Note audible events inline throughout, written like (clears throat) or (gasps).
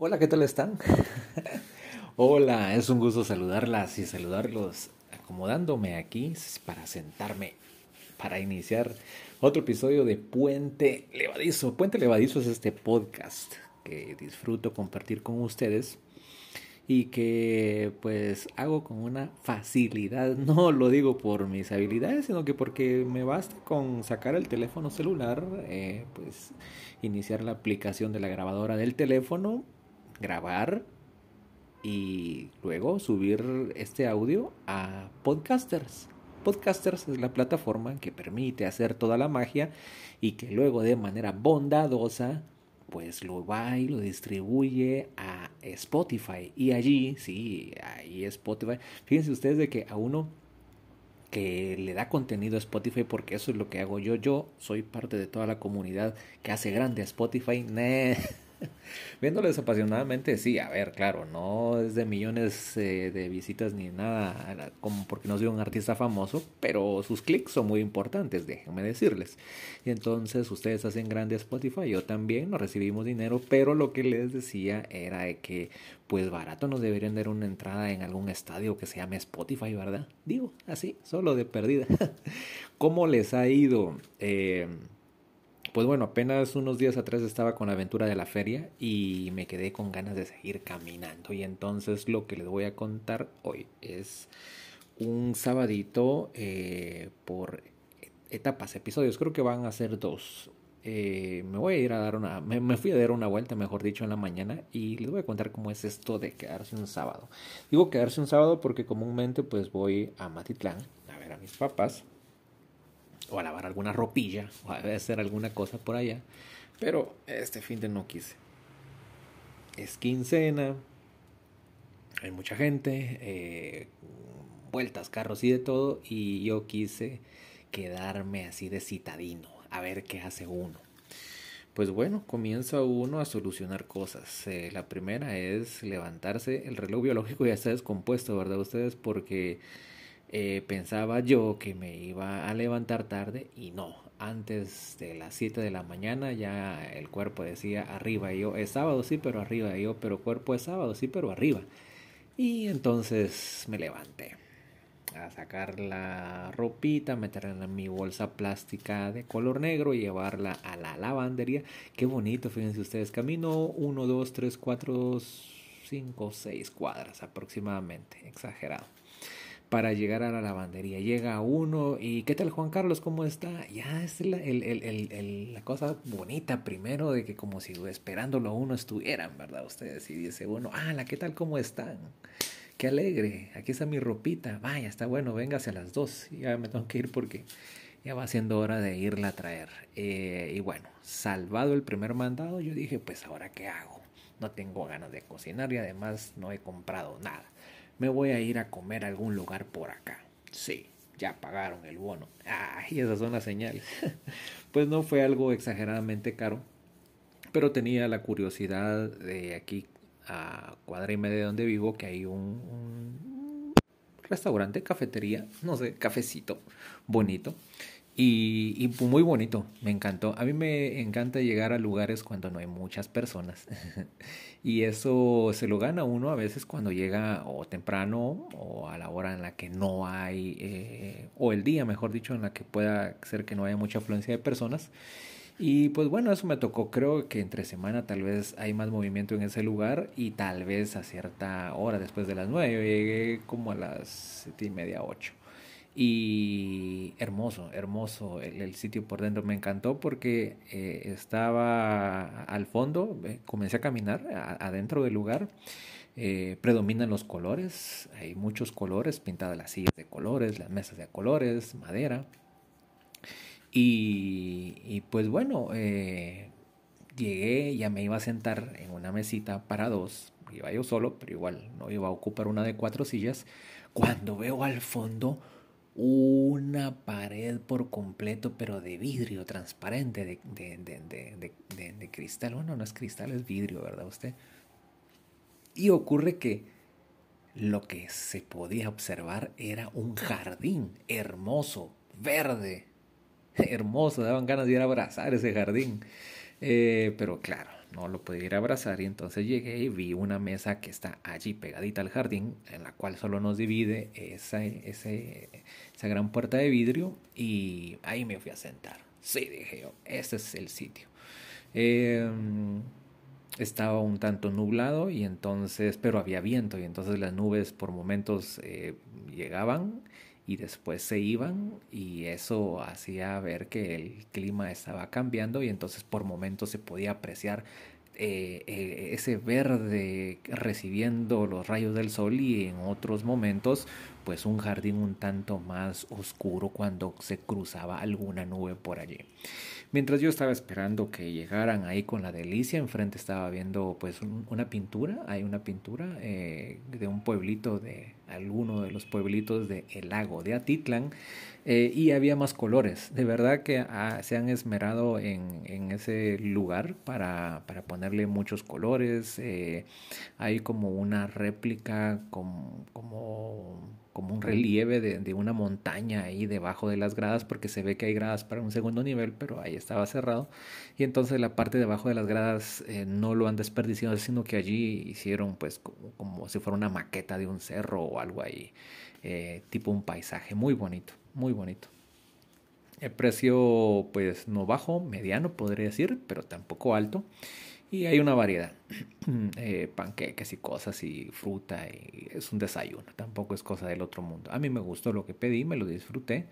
Hola, ¿qué tal están? (laughs) Hola, es un gusto saludarlas y saludarlos acomodándome aquí para sentarme para iniciar otro episodio de Puente Levadizo. Puente Levadizo es este podcast que disfruto compartir con ustedes y que pues hago con una facilidad. (laughs) No lo digo por mis habilidades, sino que porque me basta con sacar el teléfono celular, eh, pues iniciar la aplicación de la grabadora del teléfono grabar y luego subir este audio a Podcasters. Podcasters es la plataforma que permite hacer toda la magia y que luego de manera bondadosa pues lo va y lo distribuye a Spotify. Y allí, sí, ahí Spotify. Fíjense ustedes de que a uno que le da contenido a Spotify, porque eso es lo que hago yo. Yo soy parte de toda la comunidad que hace grande Spotify. (laughs) Viéndolo desapasionadamente, sí, a ver, claro, no es de millones eh, de visitas ni nada, como porque no soy un artista famoso, pero sus clics son muy importantes, déjenme decirles. Y entonces ustedes hacen grande Spotify, yo también, no recibimos dinero, pero lo que les decía era que, pues barato nos deberían dar una entrada en algún estadio que se llame Spotify, ¿verdad? Digo, así, solo de perdida. (laughs) ¿Cómo les ha ido? Eh, pues bueno, apenas unos días atrás estaba con la aventura de la feria y me quedé con ganas de seguir caminando. Y entonces lo que les voy a contar hoy es un sabadito eh, por etapas, episodios. Creo que van a ser dos. Eh, me voy a ir a dar una, me, me, fui a dar una vuelta, mejor dicho, en la mañana y les voy a contar cómo es esto de quedarse un sábado. Digo quedarse un sábado porque comúnmente pues voy a Matitlán a ver a mis papás o a lavar alguna ropilla, o a hacer alguna cosa por allá. Pero este fin de no quise. Es quincena, hay mucha gente, eh, vueltas, carros y de todo, y yo quise quedarme así de citadino, a ver qué hace uno. Pues bueno, comienza uno a solucionar cosas. Eh, la primera es levantarse. El reloj biológico ya está descompuesto, ¿verdad? Ustedes porque eh, pensaba yo que me iba a levantar tarde y no, antes de las 7 de la mañana ya el cuerpo decía arriba y yo, es sábado sí, pero arriba y yo, pero cuerpo es sábado sí, pero arriba. Y entonces me levanté a sacar la ropita, meterla en mi bolsa plástica de color negro y llevarla a la lavandería. Qué bonito, fíjense ustedes, camino 1, 2, 3, 4, 5, 6 cuadras aproximadamente, exagerado para llegar a la lavandería. Llega uno y ¿qué tal Juan Carlos? ¿Cómo está? Ya es la, el, el, el, la cosa bonita primero de que como si esperándolo uno estuvieran, ¿verdad? Ustedes y dice uno, ah, ¿qué tal? ¿Cómo están? Qué alegre, aquí está mi ropita, vaya, está bueno, véngase a las dos, ya me tengo que ir porque ya va siendo hora de irla a traer. Eh, y bueno, salvado el primer mandado, yo dije, pues ahora qué hago, no tengo ganas de cocinar y además no he comprado nada me voy a ir a comer a algún lugar por acá. Sí, ya pagaron el bono. Ay, esas son las señales. (laughs) pues no fue algo exageradamente caro, pero tenía la curiosidad de aquí a cuadra y media de donde vivo que hay un, un restaurante, cafetería, no sé, cafecito bonito y, y, muy bonito, me encantó. A mí me encanta llegar a lugares cuando no hay muchas personas. (laughs) y eso se lo gana uno a veces cuando llega o temprano o a la hora en la que no hay, eh, o el día, mejor dicho, en la que pueda ser que no haya mucha afluencia de personas. Y pues bueno, eso me tocó. Creo que entre semana tal vez hay más movimiento en ese lugar y tal vez a cierta hora después de las nueve. Yo llegué como a las siete y media, ocho. Y hermoso, hermoso el, sitio por dentro. Me encantó porque eh, estaba al fondo, eh, comencé a caminar adentro del lugar. Eh, predominan los colores, hay muchos colores, pintadas las sillas de colores, las mesas de colores, madera. Y, y pues bueno, llegué, ya me iba a sentar en una mesita para dos, iba yo solo, pero igual no iba a ocupar una de cuatro sillas, cuando veo al fondo una pared por completo, pero de vidrio transparente, de, de, de, de, cristal. Bueno, no es cristal, es vidrio, ¿verdad usted? Y ocurre que lo que se podía observar era un jardín hermoso, verde, (laughs) hermoso, daban ganas de ir a abrazar ese jardín. Eh, pero claro, no lo podía ir a abrazar y entonces llegué y vi una mesa que está allí pegadita al jardín, en la cual solo nos divide esa, esa gran puerta de vidrio y ahí me fui a sentar. Sí, dije yo, ese es el sitio. Em, estaba un tanto nublado y entonces, pero había viento y entonces las nubes por momentos eh, llegaban y después se iban y eso hacía ver que el clima estaba cambiando y entonces por momentos se podía apreciar eh, eh, ese verde recibiendo los rayos del sol y en otros momentos pues un jardín un tanto más oscuro cuando se cruzaba alguna nube por allí. Mientras yo estaba esperando que llegaran ahí con la delicia, enfrente estaba viendo pues una pintura, hay una pintura eh, de un pueblito de alguno de los pueblitos del el lago de Atitlán eh, y había más colores. De verdad que ah, se han esmerado en, en ese lugar para, para, ponerle muchos colores. Eh, hay como una réplica como, como como un relieve de, de, una montaña ahí debajo de las gradas, porque se ve que hay gradas para un segundo nivel, pero ahí estaba cerrado. Y entonces la parte debajo de las gradas eh, no lo han desperdiciado, sino que allí hicieron pues como, si fuera una maqueta de un cerro o algo ahí, eh, tipo un paisaje muy bonito, muy bonito. El precio pues no bajo, mediano podría decir, pero tampoco alto. Y hay una variedad, (clears throat) eh, panqueques y cosas y fruta y es un desayuno, tampoco es cosa del otro mundo. A mí me gustó lo que pedí, me lo disfruté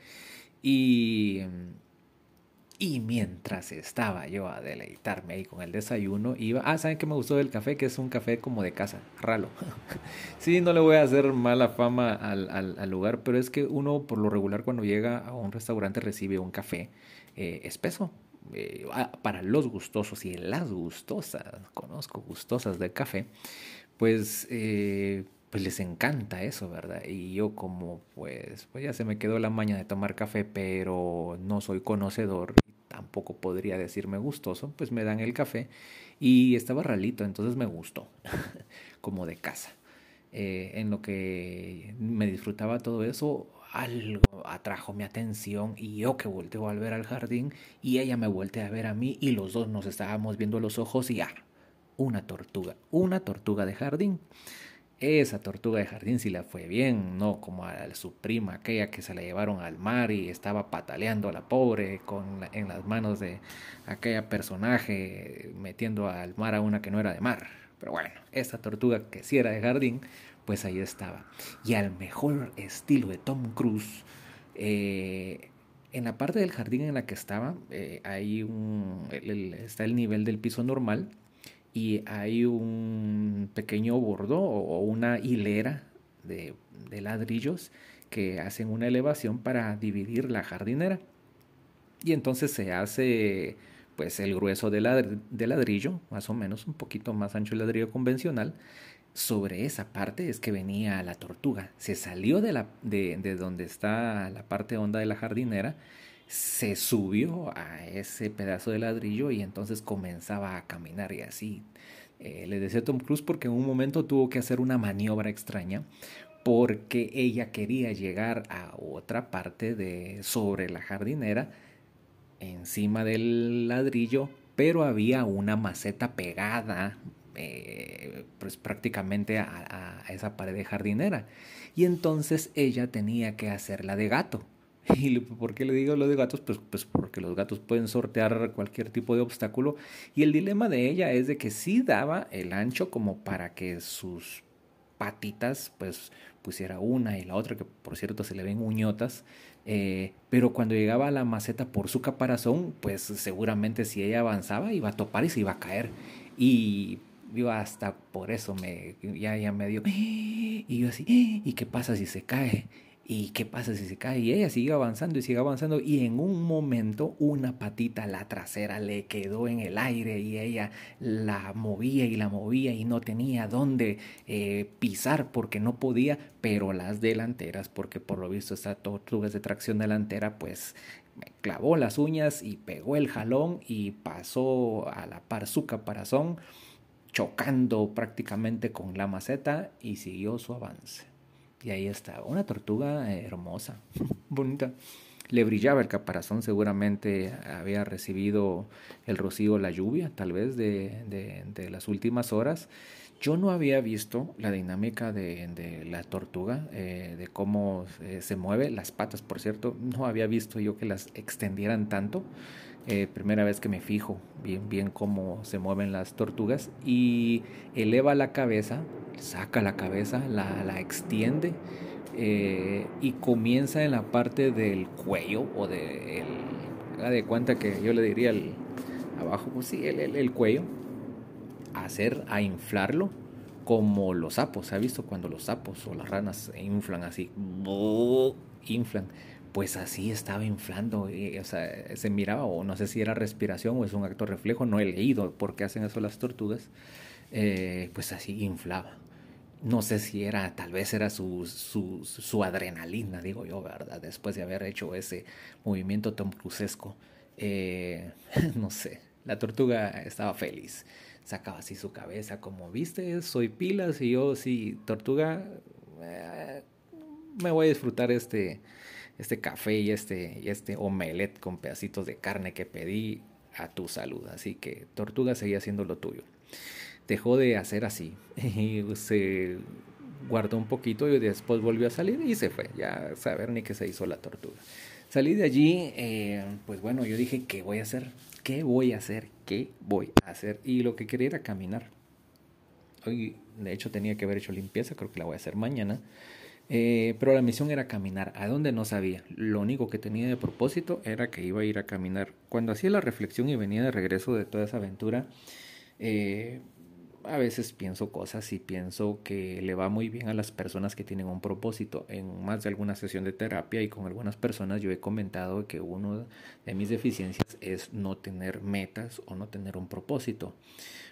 y, y mientras estaba yo a deleitarme ahí con el desayuno, iba, ah, ¿saben qué me gustó del café? Que es un café como de casa, ralo. (laughs) sí, no le voy a hacer mala fama al, al, al, lugar, pero es que uno por lo regular cuando llega a un restaurante recibe un café eh, espeso, eh, ah, para los gustosos y las gustosas, conozco gustosas del café, pues, eh, pues les encanta eso, ¿verdad? Y yo como pues, pues ya se me quedó la maña de tomar café, pero no soy conocedor tampoco podría decirme gustoso, pues me dan el café y estaba ralito, entonces me gustó, (laughs) como de casa. Eh, en lo que me disfrutaba todo eso, algo atrajo mi atención y yo que volteo al ver al jardín y ella me voltea a ver a mí y los dos nos estábamos viendo los ojos y ah, una tortuga, una tortuga de jardín. Esa tortuga de jardín sí la fue bien, no como a su prima, aquella que se la llevaron al mar y estaba pataleando a la pobre con en las manos de aquella personaje metiendo al mar a una que no era de mar. Pero bueno, esta tortuga que sí era de jardín, pues ahí estaba. Y al mejor estilo de Tom Cruise, eh, en la parte del jardín en la que estaba, eh, hay un, está el nivel del piso normal y hay un pequeño bordo o una hilera de, ladrillos que hacen una elevación para dividir la jardinera. Y entonces se hace pues el grueso de ladrillo, más o menos un poquito más ancho el ladrillo convencional, sobre esa parte es que venía la tortuga. Se salió de, la, de, de, donde está la parte honda de la jardinera, se subió a ese pedazo de ladrillo y entonces comenzaba a caminar y así. Eh, le decía Tom Cruise porque en un momento tuvo que hacer una maniobra extraña porque ella quería llegar a otra parte de sobre la jardinera encima del ladrillo pero había una maceta pegada eh, pues prácticamente a, esa pared de jardinera. Y entonces ella tenía que hacerla de gato. (laughs) ¿Y por qué le digo lo de gatos? Pues, pues porque los gatos pueden sortear cualquier tipo de obstáculo. Y el dilema de ella es de que sí daba el ancho como para que sus patitas pues pusiera una y la otra, que por cierto se le ven uñotas, eh, pero cuando llegaba a la maceta por su caparazón, pues seguramente si ella avanzaba iba a topar y se iba a caer. Y yo hasta por eso me, ya, ya me dio, (gasps) y yo así, (gasps) ¿y qué pasa si se cae? ¿Y qué pasa si se cae? Y ella sigue avanzando y sigue avanzando y en un momento una patita, la trasera, le quedó en el aire y ella la movía y la movía y no tenía dónde eh, pisar porque no podía, pero las delanteras, porque por lo visto esta tortuga de tracción delantera, pues clavó las uñas y pegó el jalón y pasó a la par su caparazón chocando prácticamente con la maceta y siguió su avance. Y ahí está, una tortuga hermosa, (laughs) bonita. le brillaba el caparazón, seguramente había recibido el rocío, la lluvia, tal vez de, de, las últimas horas. Yo no había visto la dinámica de, de la tortuga, eh, de cómo eh, se mueve, las patas, por cierto, no había visto yo que las extendieran tanto. Eh, primera vez que me fijo bien, bien cómo se mueven las tortugas y eleva la cabeza, saca la cabeza, la, la extiende eh, y comienza en la parte del cuello o de el, de cuenta que yo le diría el, abajo, pues sí, el, el, cuello, a hacer, a inflarlo como los sapos. ¿Se ha visto cuando los sapos o las ranas inflan así? Inflan. Pues así estaba inflando. o sea, se miraba, o no sé si era respiración o es un acto reflejo, no he leído por qué hacen eso las tortugas. Eh, pues así inflaba no sé si era, tal vez era su, su, su, adrenalina, digo yo, ¿verdad? Después de haber hecho ese movimiento Crucesco. Eh, (laughs) no sé, la tortuga estaba feliz. Sacaba así su cabeza, como viste, soy pilas y yo, sí, tortuga, eh, me voy a disfrutar este, este café y este, y este omelette con pedacitos de carne que pedí a tu salud. Así que tortuga seguía haciendo lo tuyo dejó de hacer así (laughs) y se guardó un poquito y después volvió a salir y se fue, ya saber ni qué se hizo la tortuga. Salí de allí, eh, pues bueno, yo dije, ¿qué voy a hacer? ¿Qué voy a hacer? ¿Qué voy a hacer? Y lo que quería era caminar. Hoy, de hecho, tenía que haber hecho limpieza, creo que la voy a hacer mañana. Eh, pero la misión era caminar, a dónde no sabía. Lo único que tenía de propósito era que iba a ir a caminar. Cuando hacía la reflexión y venía de regreso de toda esa aventura, eh, a veces pienso cosas y pienso que le va muy bien a las personas que tienen un propósito. En más de alguna sesión de terapia y con algunas personas yo he comentado que uno de mis deficiencias es no tener metas o no tener un propósito.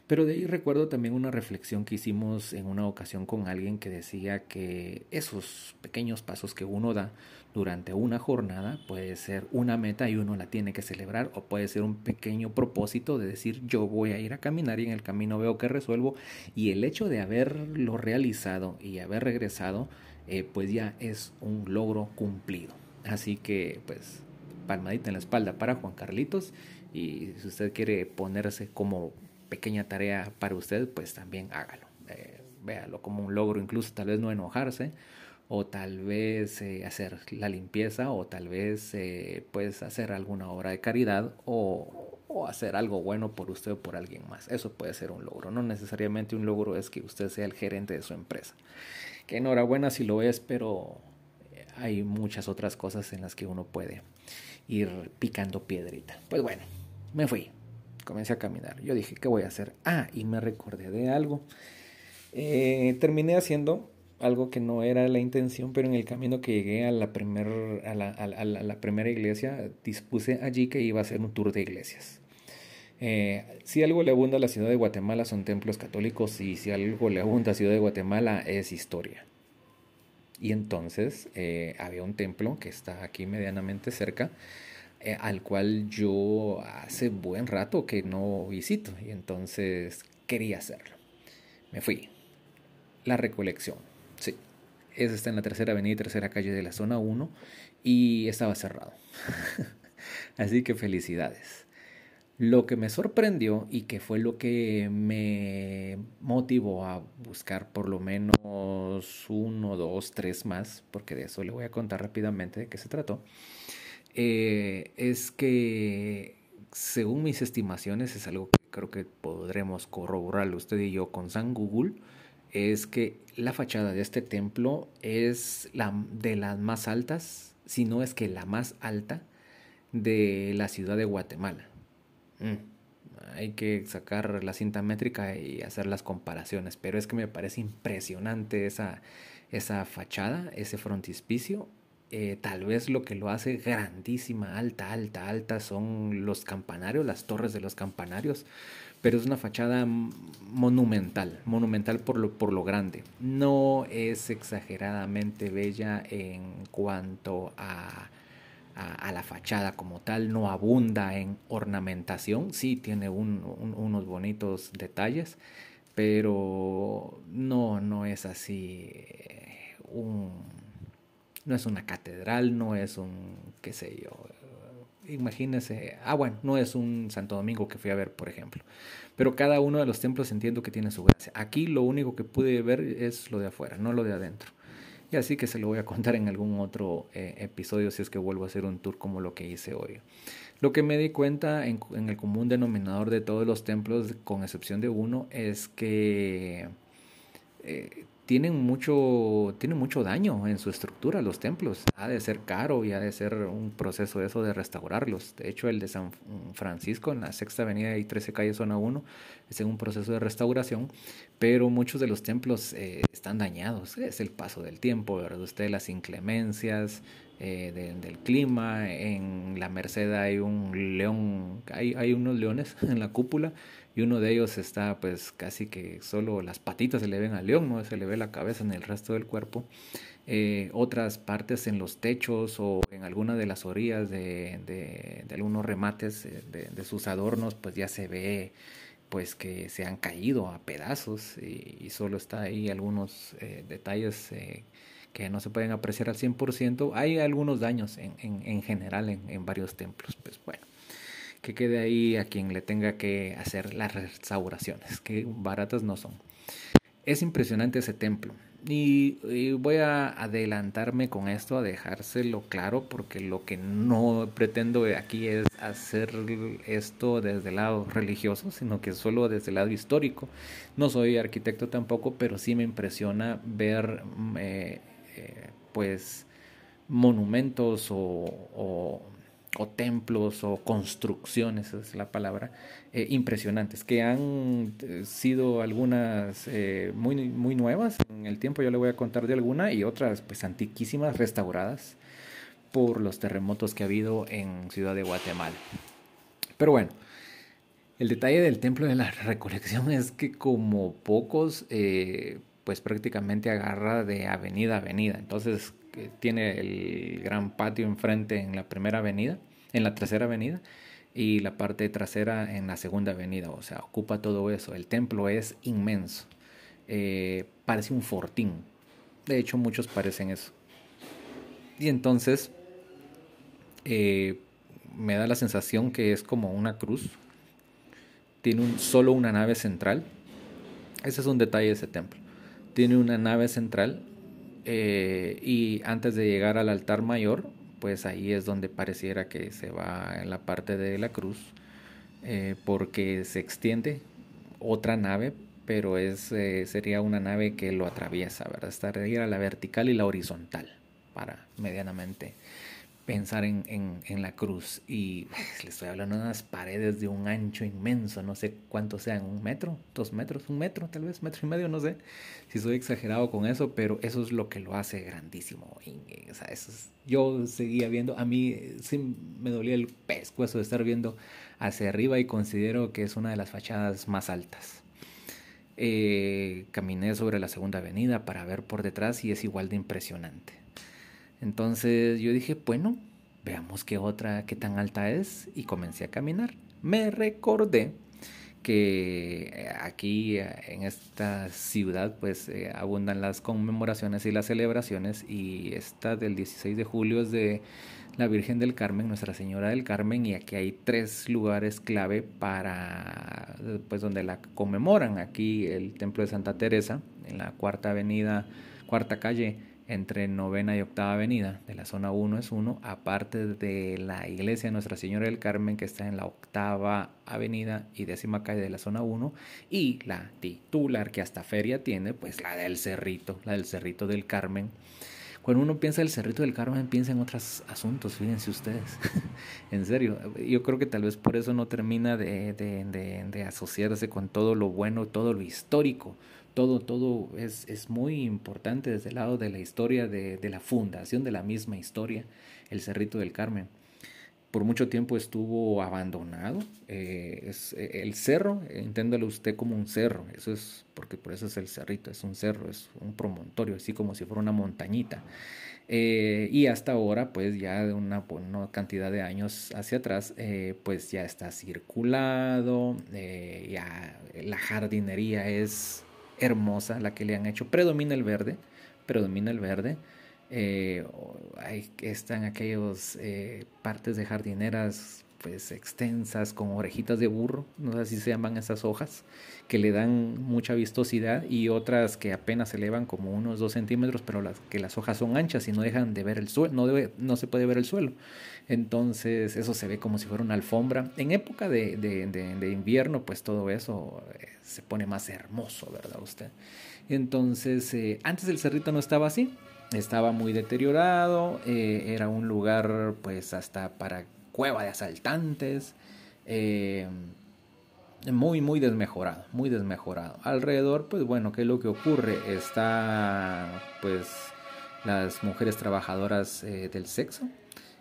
Pero de ahí recuerdo también una reflexión que hicimos en una ocasión con alguien que decía que esos pequeños pasos que uno da durante una jornada puede ser una meta y uno la tiene que celebrar o puede ser un pequeño propósito de decir yo voy a ir a caminar y en el camino veo que resuelvo y el hecho de haberlo realizado y haber regresado eh, pues ya es un logro cumplido. Así que pues palmadita en la espalda para Juan Carlitos y si usted quiere ponerse como pequeña tarea para usted, pues también hágalo. Eh, véalo como un logro, incluso tal vez no enojarse, o tal vez eh, hacer la limpieza, o tal vez eh, pues hacer alguna obra de caridad, o, o, hacer algo bueno por usted o por alguien más. Eso puede ser un logro. No necesariamente un logro es que usted sea el gerente de su empresa. Que enhorabuena si lo es, pero eh, hay muchas otras cosas en las que uno puede ir picando piedrita. Pues bueno, me fui comencé a caminar. Yo dije, ¿qué voy a hacer? Ah, y me recordé de algo. Eh, terminé haciendo algo que no era la intención, pero en el camino que llegué a la, primer, a la, a la, primera iglesia, dispuse allí que iba a hacer un tour de iglesias. Eh, si algo le abunda a la ciudad de Guatemala son templos católicos y si algo le abunda a la ciudad de Guatemala es historia. Y entonces eh, había un templo que está aquí medianamente cerca, eh, al cual yo hace buen rato que no visito y entonces quería hacerlo. Me fui. La recolección, sí. Esa está en la tercera avenida y tercera calle de la zona 1 y estaba cerrado. (laughs) Así que felicidades. Lo que me sorprendió y que fue lo que me motivó a buscar por lo menos uno, dos, tres más, porque de eso le voy a contar rápidamente de qué se trató, eh, es que según mis estimaciones, es algo que creo que podremos corroborarlo usted y yo con San Google, es que la fachada de este templo es la de las más altas, si no es que la más alta de la ciudad de Guatemala. Mm, hay que sacar la cinta métrica y hacer las comparaciones, pero es que me parece impresionante esa, esa fachada, ese frontispicio eh, tal vez lo que lo hace grandísima, alta, alta, alta son los campanarios, las torres de los campanarios, pero es una fachada monumental, monumental por lo, por lo grande. No es exageradamente bella en cuanto a, a, la fachada como tal, no abunda en ornamentación, sí tiene unos bonitos detalles, pero no, no es así eh, un No es una catedral, no es un, qué sé yo, imagínese, ah bueno, no es un Santo Domingo que fui a ver, por ejemplo. Pero cada uno de los templos entiendo que tiene su gracia. Aquí lo único que pude ver es lo de afuera, no lo de adentro. Y así que se lo voy a contar en algún otro eh, episodio si es que vuelvo a hacer un tour como lo que hice hoy. Lo que me di cuenta en, en el común denominador de todos los templos, con excepción de uno, es que eh, tienen mucho, tienen mucho daño en su estructura los templos. Ha de ser caro y ha de ser un proceso eso de restaurarlos. De hecho, el de San Francisco en la Sexta Avenida y 13 Calle Zona 1 es en un proceso de restauración, pero muchos de los templos eh, están dañados. Es el paso del tiempo, ¿verdad? Usted las inclemencias eh, del clima. En la Merced hay un león, hay, hay unos leones (laughs) en la cúpula y uno de ellos está pues casi que solo las patitas se le ven al león, no se le ve la cabeza en el resto del cuerpo. Eh, otras partes en los techos o en alguna de las orillas de, de, algunos remates eh, de, sus adornos pues ya se ve pues que se han caído a pedazos y, solo está ahí algunos eh, detalles que no se pueden apreciar al 100%. Hay algunos daños en, en, en general en, en varios templos, pues bueno que quede ahí a quien le tenga que hacer las restauraciones, que baratas no son. Es impresionante ese templo. Y, voy a adelantarme con esto, a dejárselo claro, porque lo que no pretendo aquí es hacer esto desde el lado religioso, sino que solo desde el lado histórico. No soy arquitecto tampoco, pero sí me impresiona ver, mm, eh, eh, pues, monumentos o o templos o construcciones, esa es la palabra, eh, impresionantes, que han eh, sido algunas muy, muy nuevas en el tiempo, yo le voy a contar de alguna, y otras pues antiquísimas, restauradas por los terremotos que ha habido en Ciudad de Guatemala. Pero bueno, el detalle del templo de la (laughs) recolección es que como pocos, pues prácticamente agarra de avenida a avenida, entonces tiene el gran patio enfrente en la primera avenida, en la tercera avenida, y la parte trasera en la segunda avenida. O sea, ocupa todo eso. El templo es inmenso. Eh, parece un fortín. De hecho, muchos parecen eso. Y entonces eh, me da la sensación que es como una cruz. Tiene un, solo una nave central. Ese es un detalle de ese templo. Tiene una nave central eh, y antes de llegar al altar mayor, pues ahí es donde pareciera que se va en la parte de la cruz, eh, porque se extiende otra nave, pero es, eh, sería una nave que lo atraviesa, ¿verdad? Estaría la vertical y la horizontal para medianamente pensar en, en, en, la cruz. Y le estoy hablando de unas paredes de un ancho inmenso, no sé cuánto sean, un metro, dos metros, un metro, tal vez, metro y medio, no sé si soy exagerado con eso, pero eso es lo que lo hace grandísimo. O sea, eso yo seguía viendo, a mí sí me dolía el pescuezo de estar viendo hacia arriba y considero que es una de las fachadas más altas. Eh, caminé sobre la segunda avenida para ver por detrás y es igual de impresionante. Entonces yo dije, bueno, veamos qué otra, qué tan alta es y comencé a caminar. Me recordé que eh, aquí eh, en esta ciudad pues eh, abundan las conmemoraciones y las celebraciones y esta del 16 de julio es de la Virgen del Carmen, Nuestra Señora del Carmen y aquí hay tres lugares clave para pues donde la conmemoran. Aquí el Templo de Santa Teresa en la cuarta avenida, cuarta calle entre novena y octava avenida de la zona 1 es uno, aparte de la iglesia Nuestra Señora del Carmen que está en la octava avenida y décima calle de la zona 1 y la titular que hasta feria tiene, pues la del Cerrito, la del Cerrito del Carmen. Cuando uno piensa el Cerrito del Carmen, piensa en otros asuntos, fíjense ustedes. (laughs) en serio, yo creo que tal vez por eso no termina de, de, de asociarse con todo lo bueno, todo lo histórico todo, todo es, es, muy importante desde el lado de la historia, de, de, la fundación de la misma historia, el Cerrito del Carmen. Por mucho tiempo estuvo abandonado. Eh, eh, el cerro, enténdalo usted como un cerro, eso es porque por eso es el cerrito, es un cerro, es un promontorio, así como si fuera una montañita. Eh, y hasta ahora, pues ya de una, una cantidad de años hacia atrás, pues ya está circulado, ya la jardinería es hermosa la que le han hecho. Predomina el verde, predomina el verde. Eh, hay, están aquellos eh, partes de jardineras pues extensas con orejitas de burro, no sé si se llaman esas hojas, que le dan mucha vistosidad y otras que apenas se elevan como unos dos centímetros, pero las, que las hojas son anchas y no dejan de ver el suelo, no, se puede ver el suelo. Entonces eso se ve como si fuera una alfombra. En época de, invierno, pues todo eso eh, se pone más hermoso, ¿verdad usted? Entonces, eh, antes el cerrito no estaba así, estaba muy deteriorado, eh, era un lugar pues hasta para cueva de asaltantes. Eh, muy, muy desmejorado, muy desmejorado. Alrededor, pues bueno, ¿qué es lo que ocurre? Está, pues, las mujeres trabajadoras eh, del sexo,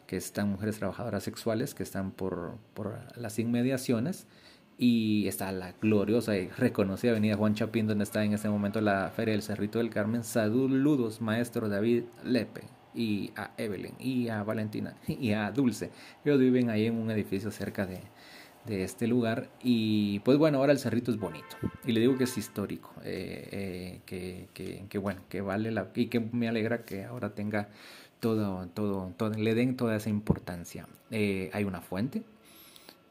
que están mujeres trabajadoras sexuales, que están por, por las inmediaciones. Y está la gloriosa y reconocida avenida Juan Chapín, donde está en este momento la Feria del Cerrito del Carmen. Saludos, maestro David Lepe y a Evelyn y a Valentina (laughs) y a Dulce. Ellos viven ahí en un edificio cerca de, de este lugar y pues bueno, ahora el cerrito es bonito y le digo que es histórico, eh, eh, que, que, que, bueno, que vale la y que me alegra que ahora tenga todo, todo, todo le den toda esa importancia. Eh, hay una fuente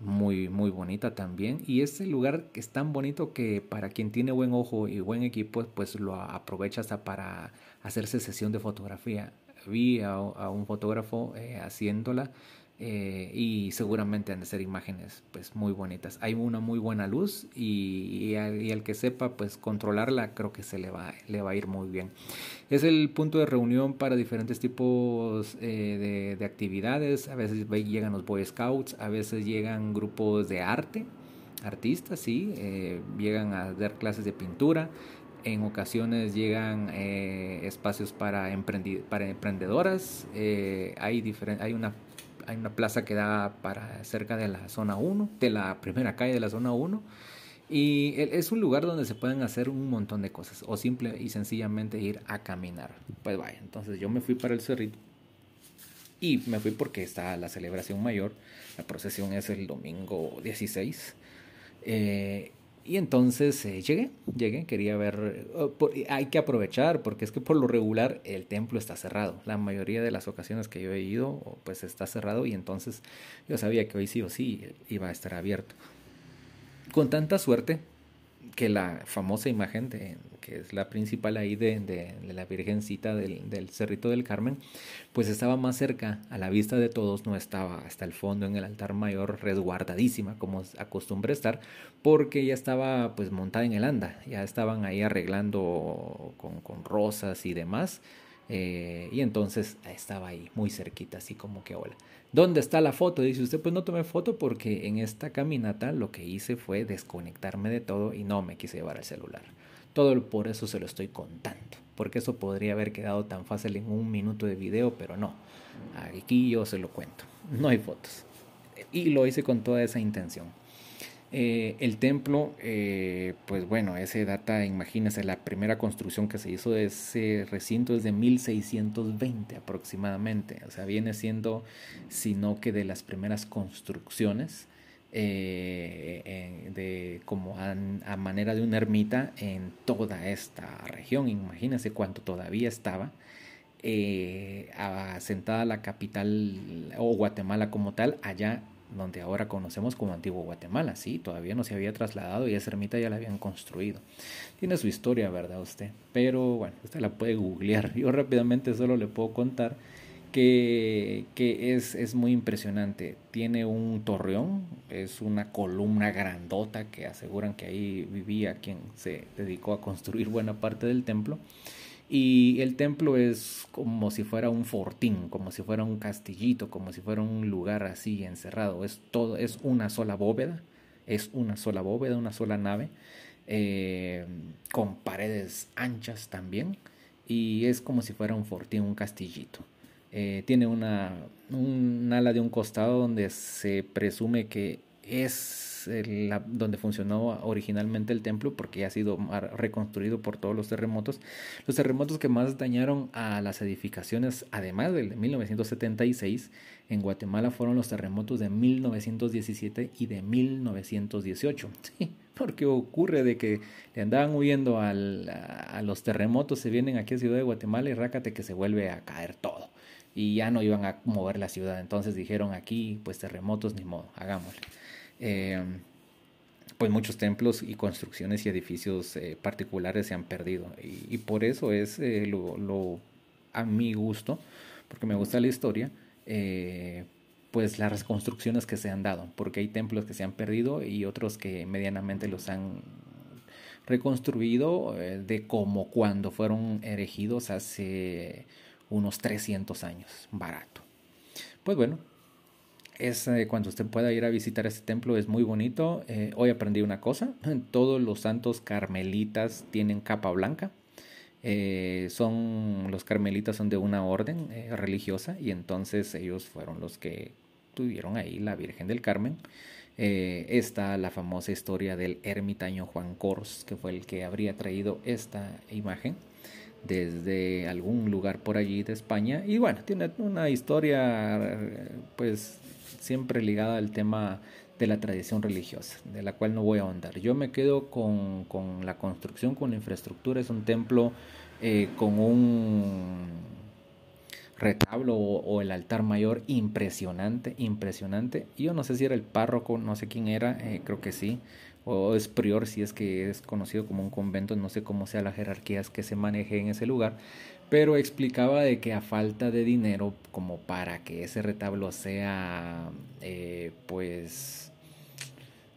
muy, muy bonita también y este lugar es tan bonito que para quien tiene buen ojo y buen equipo pues lo aprovecha hasta para hacerse sesión de fotografía vi a, un fotógrafo eh, haciéndola eh, y seguramente han de ser imágenes pues muy bonitas. Hay una muy buena luz y, al, que sepa pues controlarla creo que se le va, le va a ir muy bien. Es el punto de reunión para diferentes tipos eh, de, actividades. A veces llegan los Boy Scouts, a veces llegan grupos de arte, artistas, sí, llegan a dar clases de pintura, en ocasiones llegan eh, espacios para, para emprendedoras. Eh, hay, hay, una, hay una plaza que da para cerca de la zona 1, de la primera calle de la zona 1. Y es un lugar donde se pueden hacer un montón de cosas o simple y sencillamente ir a caminar. Pues vaya, entonces yo me fui para el cerrito y me fui porque está la celebración mayor. La procesión es el domingo 16. Eh, y entonces eh, llegué, llegué, quería ver, eh, hay que aprovechar porque es que por lo regular el templo está cerrado. La mayoría de las ocasiones que yo he ido, pues está cerrado y entonces yo sabía que hoy sí o sí iba a estar abierto. Con tanta suerte que la famosa imagen, que es la principal ahí de, de, la Virgencita del, del, Cerrito del Carmen, pues estaba más cerca a la vista de todos, no estaba hasta el fondo en el altar mayor resguardadísima como acostumbra estar, porque ya estaba pues montada en el anda, ya estaban ahí arreglando con, con rosas y demás. Eh, y entonces estaba ahí, muy cerquita, así como que hola. ¿Dónde está la foto? Dice usted, pues no tomé foto porque en esta caminata lo que hice fue desconectarme de todo y no me quise llevar el celular. Todo por eso se lo estoy contando, porque eso podría haber quedado tan fácil en un minuto de video, pero no. Aquí yo se lo cuento, no hay fotos. Y lo hice con toda esa intención. Eh, el templo, eh, pues bueno, ese data, imagínense, la primera construcción que se hizo de ese recinto es de 1620 aproximadamente. O sea, viene siendo, sino que de las primeras construcciones, eh, de, como a, manera de una ermita en toda esta región. Imagínense cuánto todavía estaba. asentada la capital o Guatemala como tal allá donde ahora conocemos como Antiguo Guatemala, sí, todavía no se había trasladado y esa ermita ya la habían construido. Tiene su historia, ¿verdad usted? Pero bueno, usted la puede googlear. (laughs) Yo rápidamente solo le puedo contar que, que es, es, muy impresionante. Tiene un torreón, es una columna grandota que aseguran que ahí vivía quien se dedicó a construir buena parte del templo. Y el templo es como si fuera un fortín, como si fuera un castillito, como si fuera un lugar así encerrado. Es todo, es una sola bóveda, es una sola bóveda, una sola nave, eh, con paredes anchas también. Y es como si fuera un fortín, un castillito. Eh, tiene una, un ala de un costado donde se presume que es donde funcionó originalmente el templo porque ya ha sido reconstruido por todos los terremotos. Los terremotos que más dañaron a las edificaciones, además del de 1976, en Guatemala fueron los terremotos de 1917 y de 1918. (laughs) Sí, porque ocurre de que le andaban huyendo al, a, los terremotos, se vienen aquí a Ciudad de Guatemala y rácate que se vuelve a caer todo. Y ya no iban a mover la ciudad. Entonces dijeron aquí, pues terremotos, ni modo, hagámosle. Eh, pues muchos templos y construcciones y edificios eh, particulares se han perdido. Y, por eso es eh, lo, a mi gusto, porque me gusta la historia, eh, pues las reconstrucciones que se han dado, porque hay templos que se han perdido y otros que medianamente los han reconstruido de como cuando fueron erigidos hace unos 300 años, barato. Pues bueno, es eh, cuando usted pueda ir a visitar este templo, es muy bonito. Eh, hoy aprendí una cosa, (laughs) todos los santos carmelitas tienen capa blanca. Eh, son los carmelitas son de una orden religiosa y entonces ellos fueron los que tuvieron ahí la Virgen del Carmen. está la famosa historia del ermitaño Juan Cors, que fue el que habría traído esta imagen desde algún lugar por allí de España. Y bueno, tiene una historia pues siempre ligada al tema de la tradición religiosa, de la cual no voy a ahondar. Yo me quedo con, con la construcción, con la infraestructura. Es un templo eh, con un retablo o, el altar mayor impresionante, impresionante. Yo no sé si era el párroco, no sé quién era, eh, creo que sí, o es prior si es que es conocido como un convento, no sé cómo sea las jerarquías que se maneje en ese lugar, pero explicaba de que a falta de dinero como para que ese retablo sea eh, pues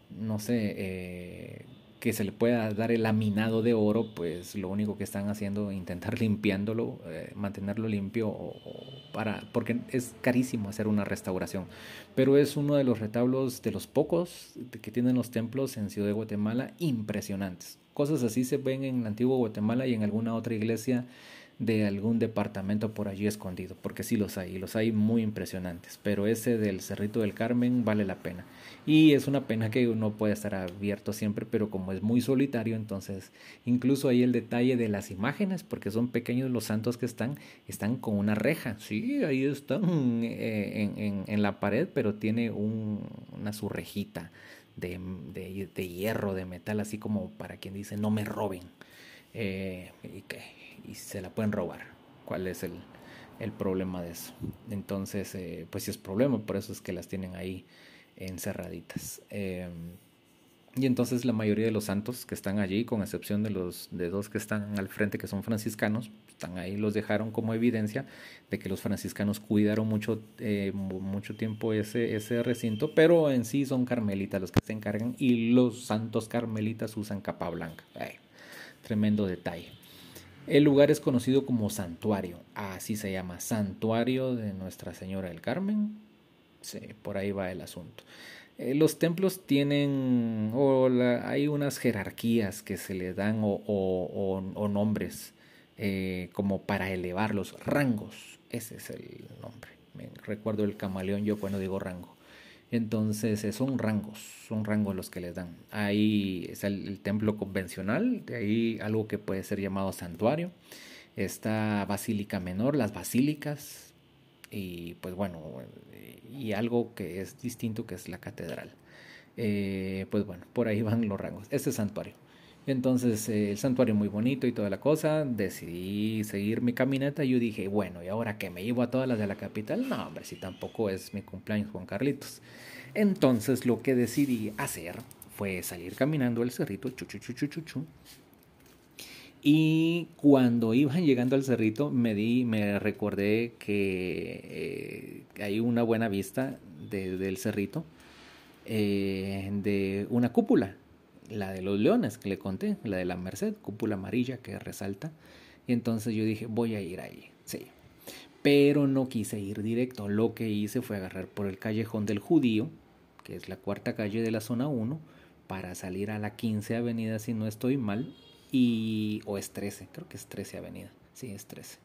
no sé eh, que se le pueda dar el laminado de oro pues lo único que están haciendo es intentar (laughs) limpiándolo eh, mantenerlo limpio para porque es carísimo hacer una restauración. Pero es uno de los retablos de los pocos que tienen los templos en Ciudad de Guatemala impresionantes. Cosas así se ven en antiguo Guatemala y en alguna otra iglesia de algún departamento por allí escondido, porque sí los hay, y los hay muy impresionantes, pero ese del Cerrito del Carmen vale la pena. Y es una pena que uno puede estar abierto siempre, pero como es muy solitario, entonces incluso ahí el detalle de las imágenes, porque son pequeños los santos que están, están con una reja, sí, ahí están eh, en, la pared, pero tiene una surrejita de, de, hierro, de metal, así como para quien dice no me roben. Eh, y que y se la pueden robar. ¿Cuál es el, el problema de eso? Entonces, eh, pues sí es problema, por eso es que las tienen ahí encerraditas. Em, y entonces la mayoría de los santos que están allí, con excepción de los de dos que están al frente, que son franciscanos, están ahí, los dejaron como evidencia de que los franciscanos cuidaron mucho, eh, mucho tiempo ese, ese recinto, pero en sí son carmelitas los que se encargan y los santos carmelitas usan capa blanca. tremendo detalle. El lugar es conocido como santuario, así se llama, santuario de Nuestra Señora del Carmen. Sí, por ahí va el asunto. Eh, los templos tienen, o hay unas jerarquías que se le dan o, nombres eh, como para elevarlos, rangos, ese es el nombre. Me recuerdo el camaleón yo cuando digo rango. Entonces eh, son rangos, son rangos los que les dan. Ahí es el, templo convencional, ahí algo que puede ser llamado santuario. Está Basílica Menor, las basílicas, y pues bueno, y algo que es distinto que es la catedral. Eh, pues bueno, por ahí van los rangos. Este es santuario. Entonces eh, el santuario muy bonito y toda la cosa, decidí seguir mi caminata y yo dije, bueno, ¿y ahora que me llevo a todas las de la capital? No, hombre, si tampoco es mi cumpleaños Juan Carlitos. Entonces lo que decidí hacer fue salir caminando el cerrito, chu, chu, chu, chu, chu, Y cuando iban (laughs) llegando al cerrito, me di, me recordé que eh, hay una buena vista del cerrito, eh, de una cúpula la de los leones que le conté, la de la Merced, cúpula amarilla que resalta. Y entonces yo dije, voy a ir ahí, sí. Pero no quise ir directo. Lo que hice fue agarrar por el callejón del judío, que es la cuarta calle de la zona 1, para salir a la 15 avenida si no estoy mal. Y, o es 13, creo que es 13 avenida. Sí, es 13.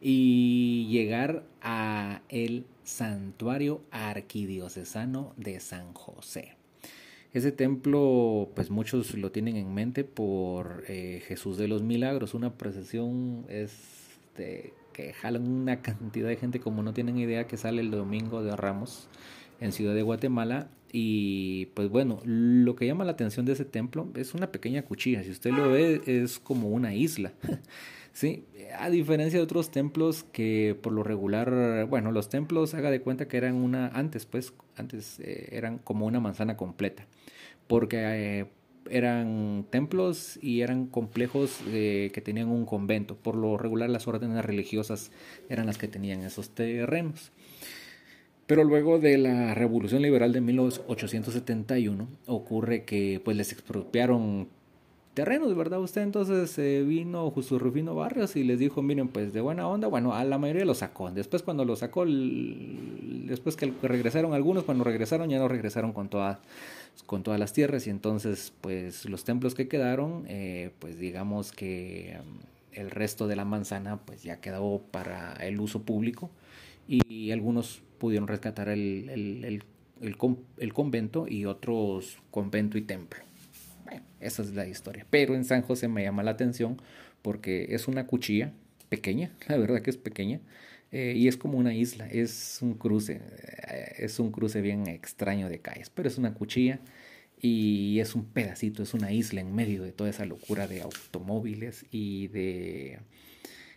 Y llegar a el santuario arquidiocesano de San José. Ese templo, pues muchos lo tienen en mente por eh, Jesús de los Milagros, una procesión este, que jalan una cantidad de gente como no tienen idea que sale el domingo de Ramos en Ciudad de Guatemala Y pues bueno, lo que llama la atención de ese templo es una pequeña cuchilla. Si usted lo ve, es como una isla. (laughs) sí, a diferencia de otros templos que por lo regular, bueno, los templos, haga de cuenta que eran una, antes pues, antes eh, eran como una manzana completa. Porque eh, eran templos y eran complejos eh, que tenían un convento. Por lo regular las órdenes religiosas eran las que tenían esos terrenos. Pero luego de la Revolución Liberal de 1871 ocurre que pues les expropiaron terrenos, ¿verdad? Usted entonces eh, vino Justo Rufino Barrios y les dijo, miren, pues de buena onda, bueno, a la mayoría lo sacó. Después cuando lo sacó, después que regresaron algunos, cuando regresaron ya no regresaron con, toda, con todas las tierras y entonces pues los templos que quedaron, eh, pues digamos que mm, el resto de la manzana pues ya quedó para el uso público y algunos pudieron rescatar el, el, el, convento y otros convento y templo. Esa es la historia. Pero en San José me llama la atención porque es una cuchilla pequeña, (laughs) la verdad que es pequeña, eh, y es como una isla, es un cruce, eh, es un cruce bien extraño de calles, pero es una cuchilla y es un pedacito, es una isla en medio de toda esa locura de automóviles y de,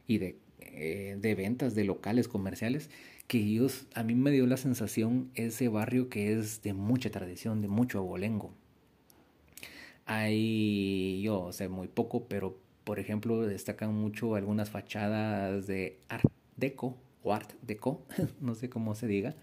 y de, eh, ventas de locales comerciales que ellos, a mí me dio la sensación ese barrio que es de mucha tradición, de mucho abolengo. Hay, yo sé muy poco, pero por ejemplo destacan mucho algunas fachadas de Art Deco o Art Deco, (laughs) no sé cómo se diga,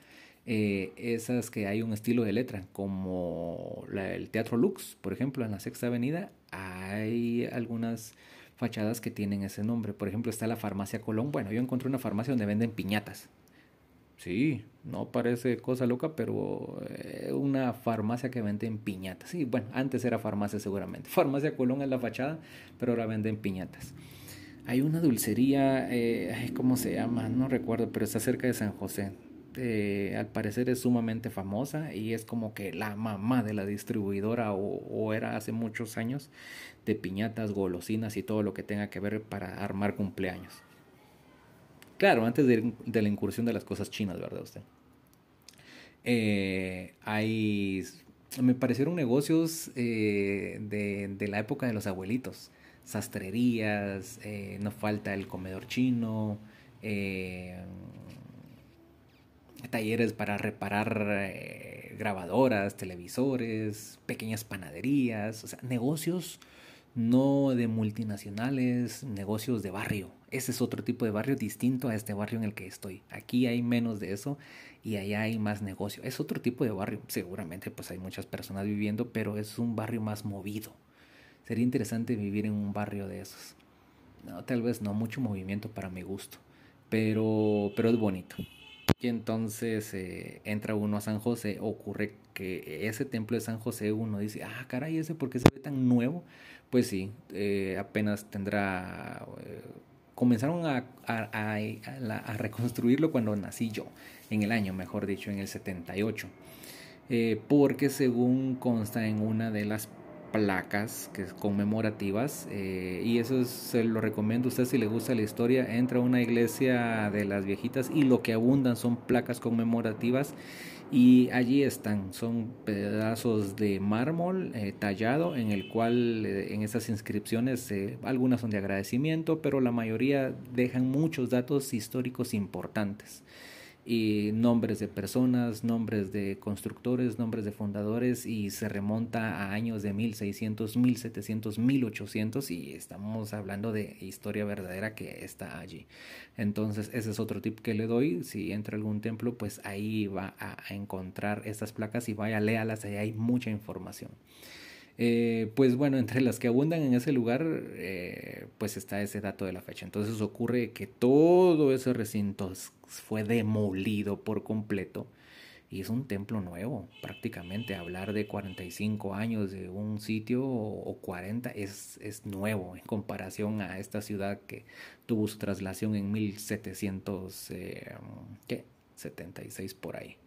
eh, esas que hay un estilo de letra, como el Teatro Lux, por ejemplo, en la Sexta Avenida, hay algunas fachadas que tienen ese nombre. Por ejemplo, está la Farmacia Colón. Bueno, yo encontré una farmacia donde venden piñatas. Sí, no parece cosa loca, pero eh, una farmacia que vende en piñatas. Sí, bueno, antes era farmacia seguramente. (laughs) Farmacia Colón es la fachada, pero ahora venden piñatas. Hay una dulcería, eh, ¿cómo se llama? No recuerdo, pero está cerca de San José. Eh, al parecer es sumamente famosa y es como que la mamá de la distribuidora o, o, era hace muchos años de piñatas, golosinas y todo lo que tenga que ver para armar cumpleaños. Claro, antes de, la incursión de las cosas chinas, ¿verdad usted? Eh, hay, me parecieron negocios eh, de, la época de los abuelitos, sastrerías, eh, no falta el comedor chino, talleres para reparar grabadoras, televisores, pequeñas panaderías, o sea, negocios no de multinacionales, negocios de barrio. Ese es otro tipo de barrio distinto a este barrio en el que estoy. Aquí hay menos de eso y allá hay más negocio. Es otro tipo de barrio. Seguramente pues hay muchas personas viviendo, pero es un barrio más movido. Sería interesante vivir en un barrio de esos. No, tal vez no mucho movimiento para mi gusto, pero, pero es bonito. Y entonces eh, entra uno a San José, ocurre que ese templo de San José uno dice, ah, caray, ese por qué se ve tan nuevo pues sí, eh, apenas tendrá... Eh, comenzaron a, reconstruirlo cuando nací yo, en el año, mejor dicho, en el 78. Eh, porque según consta en una de las placas que conmemorativas y eso se lo recomiendo a usted si le gusta la historia entra a una iglesia de las viejitas y lo que abundan son placas conmemorativas y allí están, son pedazos de mármol eh, tallado en el cual eh, en esas inscripciones eh, algunas son de agradecimiento, pero la mayoría dejan muchos datos históricos importantes y nombres de personas, nombres de constructores, nombres de fundadores y se remonta a años de 1600, 1700, 1800 y estamos hablando de historia verdadera que está allí. Entonces ese es otro tip que le doy, si entra a algún templo pues ahí va a encontrar estas placas y vaya, léalas, ahí hay mucha información. Eh, pues bueno, entre las que abundan en ese lugar, eh, pues está ese dato de la fecha. Entonces ocurre que todo ese recinto fue demolido por completo y es un templo nuevo, prácticamente. Hablar de 45 años de un sitio o 40 es, es nuevo en comparación a esta ciudad que tuvo su traslación en 1776 eh, por ahí.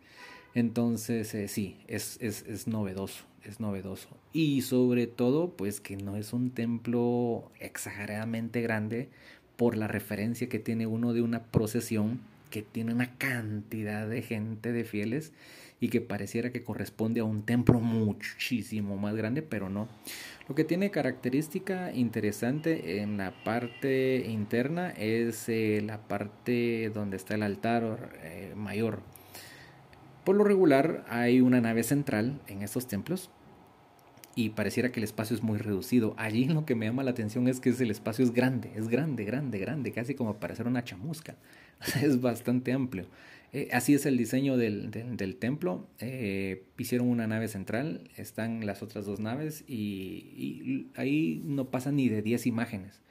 Entonces, sí, es, es, es, novedoso, es novedoso. Y sobre todo, pues que no es un templo exageradamente grande por la referencia que tiene uno de una procesión que tiene una cantidad de gente, de fieles, y que pareciera que corresponde a un templo muchísimo más grande, pero no. Lo que tiene característica interesante en la parte interna es eh, la parte donde está el altar eh, mayor. Por lo regular hay una nave central en estos templos y pareciera que el espacio es muy reducido. Allí lo que me llama la atención es que el espacio es grande, es grande, grande, grande, casi como para hacer una chamusca. (laughs) es bastante amplio. Eh, así es el diseño del, templo. Eh, hicieron una nave central, están las otras dos naves y, ahí no pasan ni de 10 imágenes.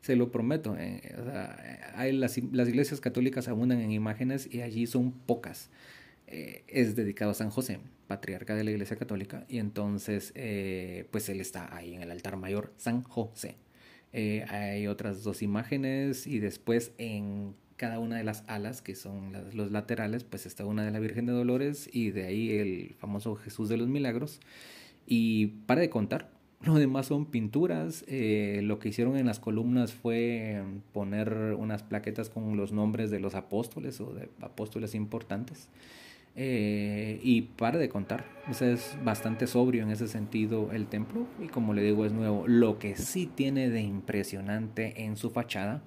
Se lo prometo. Eh, hay las, iglesias católicas abundan en imágenes y allí son pocas. Es dedicado a San José, patriarca de la iglesia católica, y entonces pues él está ahí en el altar mayor, San José. hay otras dos imágenes y después en cada una de las alas, que son los laterales, pues está una de la Virgen de Dolores y de ahí el famoso Jesús de los Milagros. Y para de contar, (laughs) lo demás son pinturas. Eh, lo que hicieron en las columnas fue poner unas plaquetas con los nombres de los apóstoles o de apóstoles importantes. Eh, y para de contar, o sea, es bastante sobrio en ese sentido el templo y como le digo es nuevo. Lo que sí tiene de impresionante en su fachada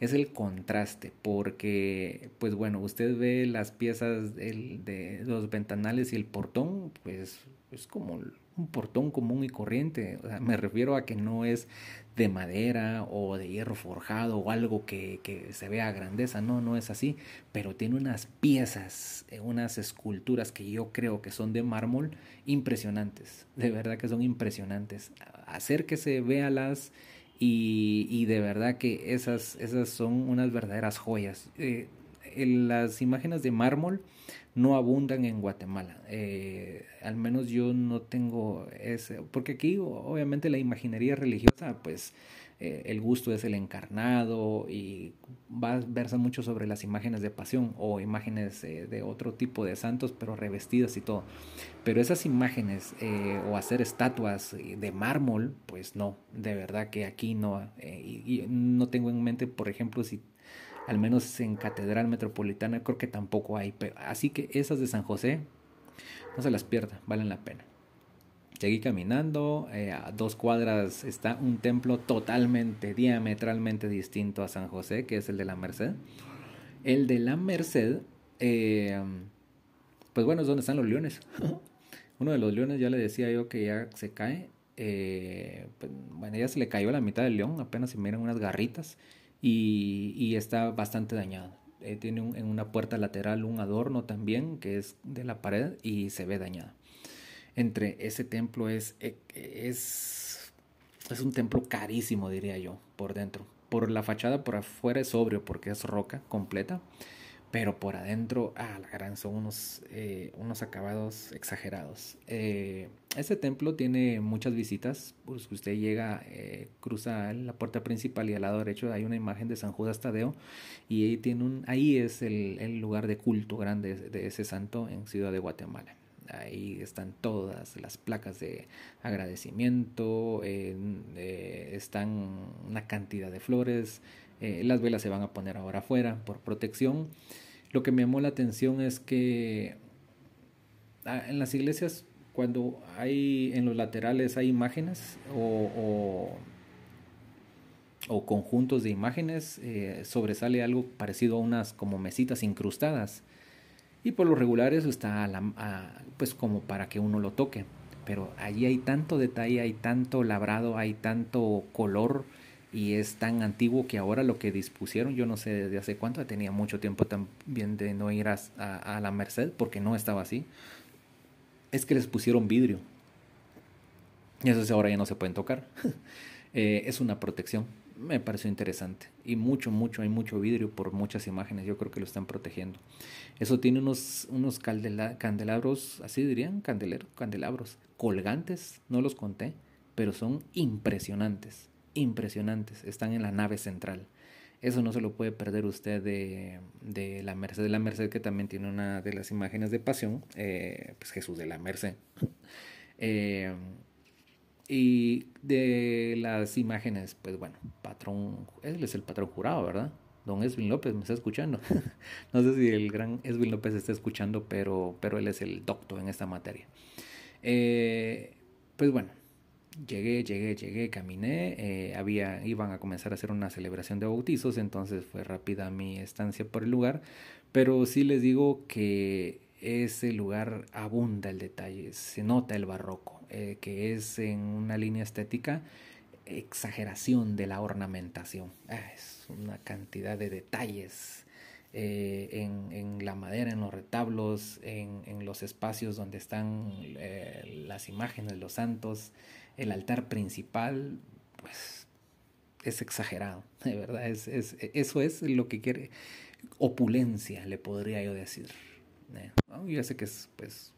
es el contraste, porque, pues bueno, usted ve las piezas de los ventanales y el portón, pues es como un portón común y corriente. me refiero a que no es de madera o de hierro forjado o algo que, que, se vea grandeza, no, no es así, pero tiene unas piezas, eh, unas esculturas que yo creo que son de mármol impresionantes, de verdad que son impresionantes. Acérquese, véalas y, de verdad que esas, esas son unas verdaderas joyas. Eh, las imágenes de mármol no abundan en Guatemala. Eh, al menos yo no tengo ese, porque aquí obviamente la imaginería religiosa pues eh, el gusto es el encarnado y va, versa mucho sobre las imágenes de pasión o imágenes eh, de otro tipo de santos, pero revestidas y todo. Pero esas imágenes o hacer estatuas de mármol, pues no, de verdad que aquí no. y, no tengo en mente, por ejemplo, si al menos en Catedral Metropolitana creo que tampoco hay. así que esas de San José, no se las pierda, valen la pena. Seguí caminando, eh, a dos cuadras está un templo totalmente, diametralmente distinto a San José, que es el de la Merced. El de la Merced, eh, pues bueno, es donde están los leones. (laughs) Uno de los leones ya le decía yo que ya se cae. Eh, pues, bueno, ya se le cayó la mitad del león, apenas se miran unas garritas y, está bastante dañado. tiene en una puerta lateral un adorno también que es de la pared y se ve dañado entre ese templo es, e, es, es un templo carísimo, diría yo, por dentro. Por la fachada, por afuera es sobrio porque es roca completa, pero por adentro, ah, la gran, son unos, eh, unos acabados exagerados. Eh, templo tiene muchas visitas, pues usted llega, eh, cruza la puerta principal y al lado derecho hay una imagen de San Judas Tadeo y ahí, tiene un, ahí es el, el lugar de culto grande de ese santo en Ciudad de Guatemala. Ahí están todas las placas de agradecimiento, eh, están una cantidad de flores, eh, las velas se van a poner ahora afuera por protección. Lo que me llamó la atención es que ah, en las iglesias cuando hay en los laterales hay imágenes o, o, conjuntos de imágenes, eh, sobresale algo parecido a unas como mesitas incrustadas y por lo regular eso está pues como para que uno lo toque. Pero allí hay tanto detalle, hay tanto labrado, hay tanto color y es tan antiguo que ahora lo que dispusieron, yo no sé desde hace cuánto, tenía mucho tiempo también de no ir a, a, la Merced porque no estaba así, es que les pusieron vidrio. Y eso ahora ya no se pueden tocar. (laughs) Eh, es una protección me pareció interesante. Y mucho, mucho, hay mucho vidrio por muchas imágenes. Yo creo que lo están protegiendo. Eso tiene unos, unos candelabros, así dirían, candeleros, candelabros, colgantes, no los conté, pero son impresionantes, impresionantes. Están en la nave central. Eso no se lo puede perder usted de, de la Merced de la Merced, que también tiene una de las imágenes de pasión, eh, pues Jesús de la Merced. (laughs) eh, y de las imágenes, pues bueno, patrón, él es el patrón jurado, ¿verdad? don Esvin López me está escuchando. (laughs) no sé si el gran Esvin López está escuchando, pero, pero él es el doctor en esta materia. Eh, pues bueno, llegué, llegué, llegué, caminé. Eh, había, iban a comenzar a hacer una celebración de bautizos, entonces fue rápida mi estancia por el lugar. Pero sí les digo que ese lugar abunda el detalle, se nota el barroco, eh, que es en una línea estética exageración de la ornamentación. Ah, es una cantidad de detalles eh, en, la madera, en los retablos, en, los espacios donde están las imágenes los santos, el altar principal, pues es exagerado, (laughs) de verdad, es, eso es lo que quiere, opulencia, le podría yo decir. Eh, yo sé que es pues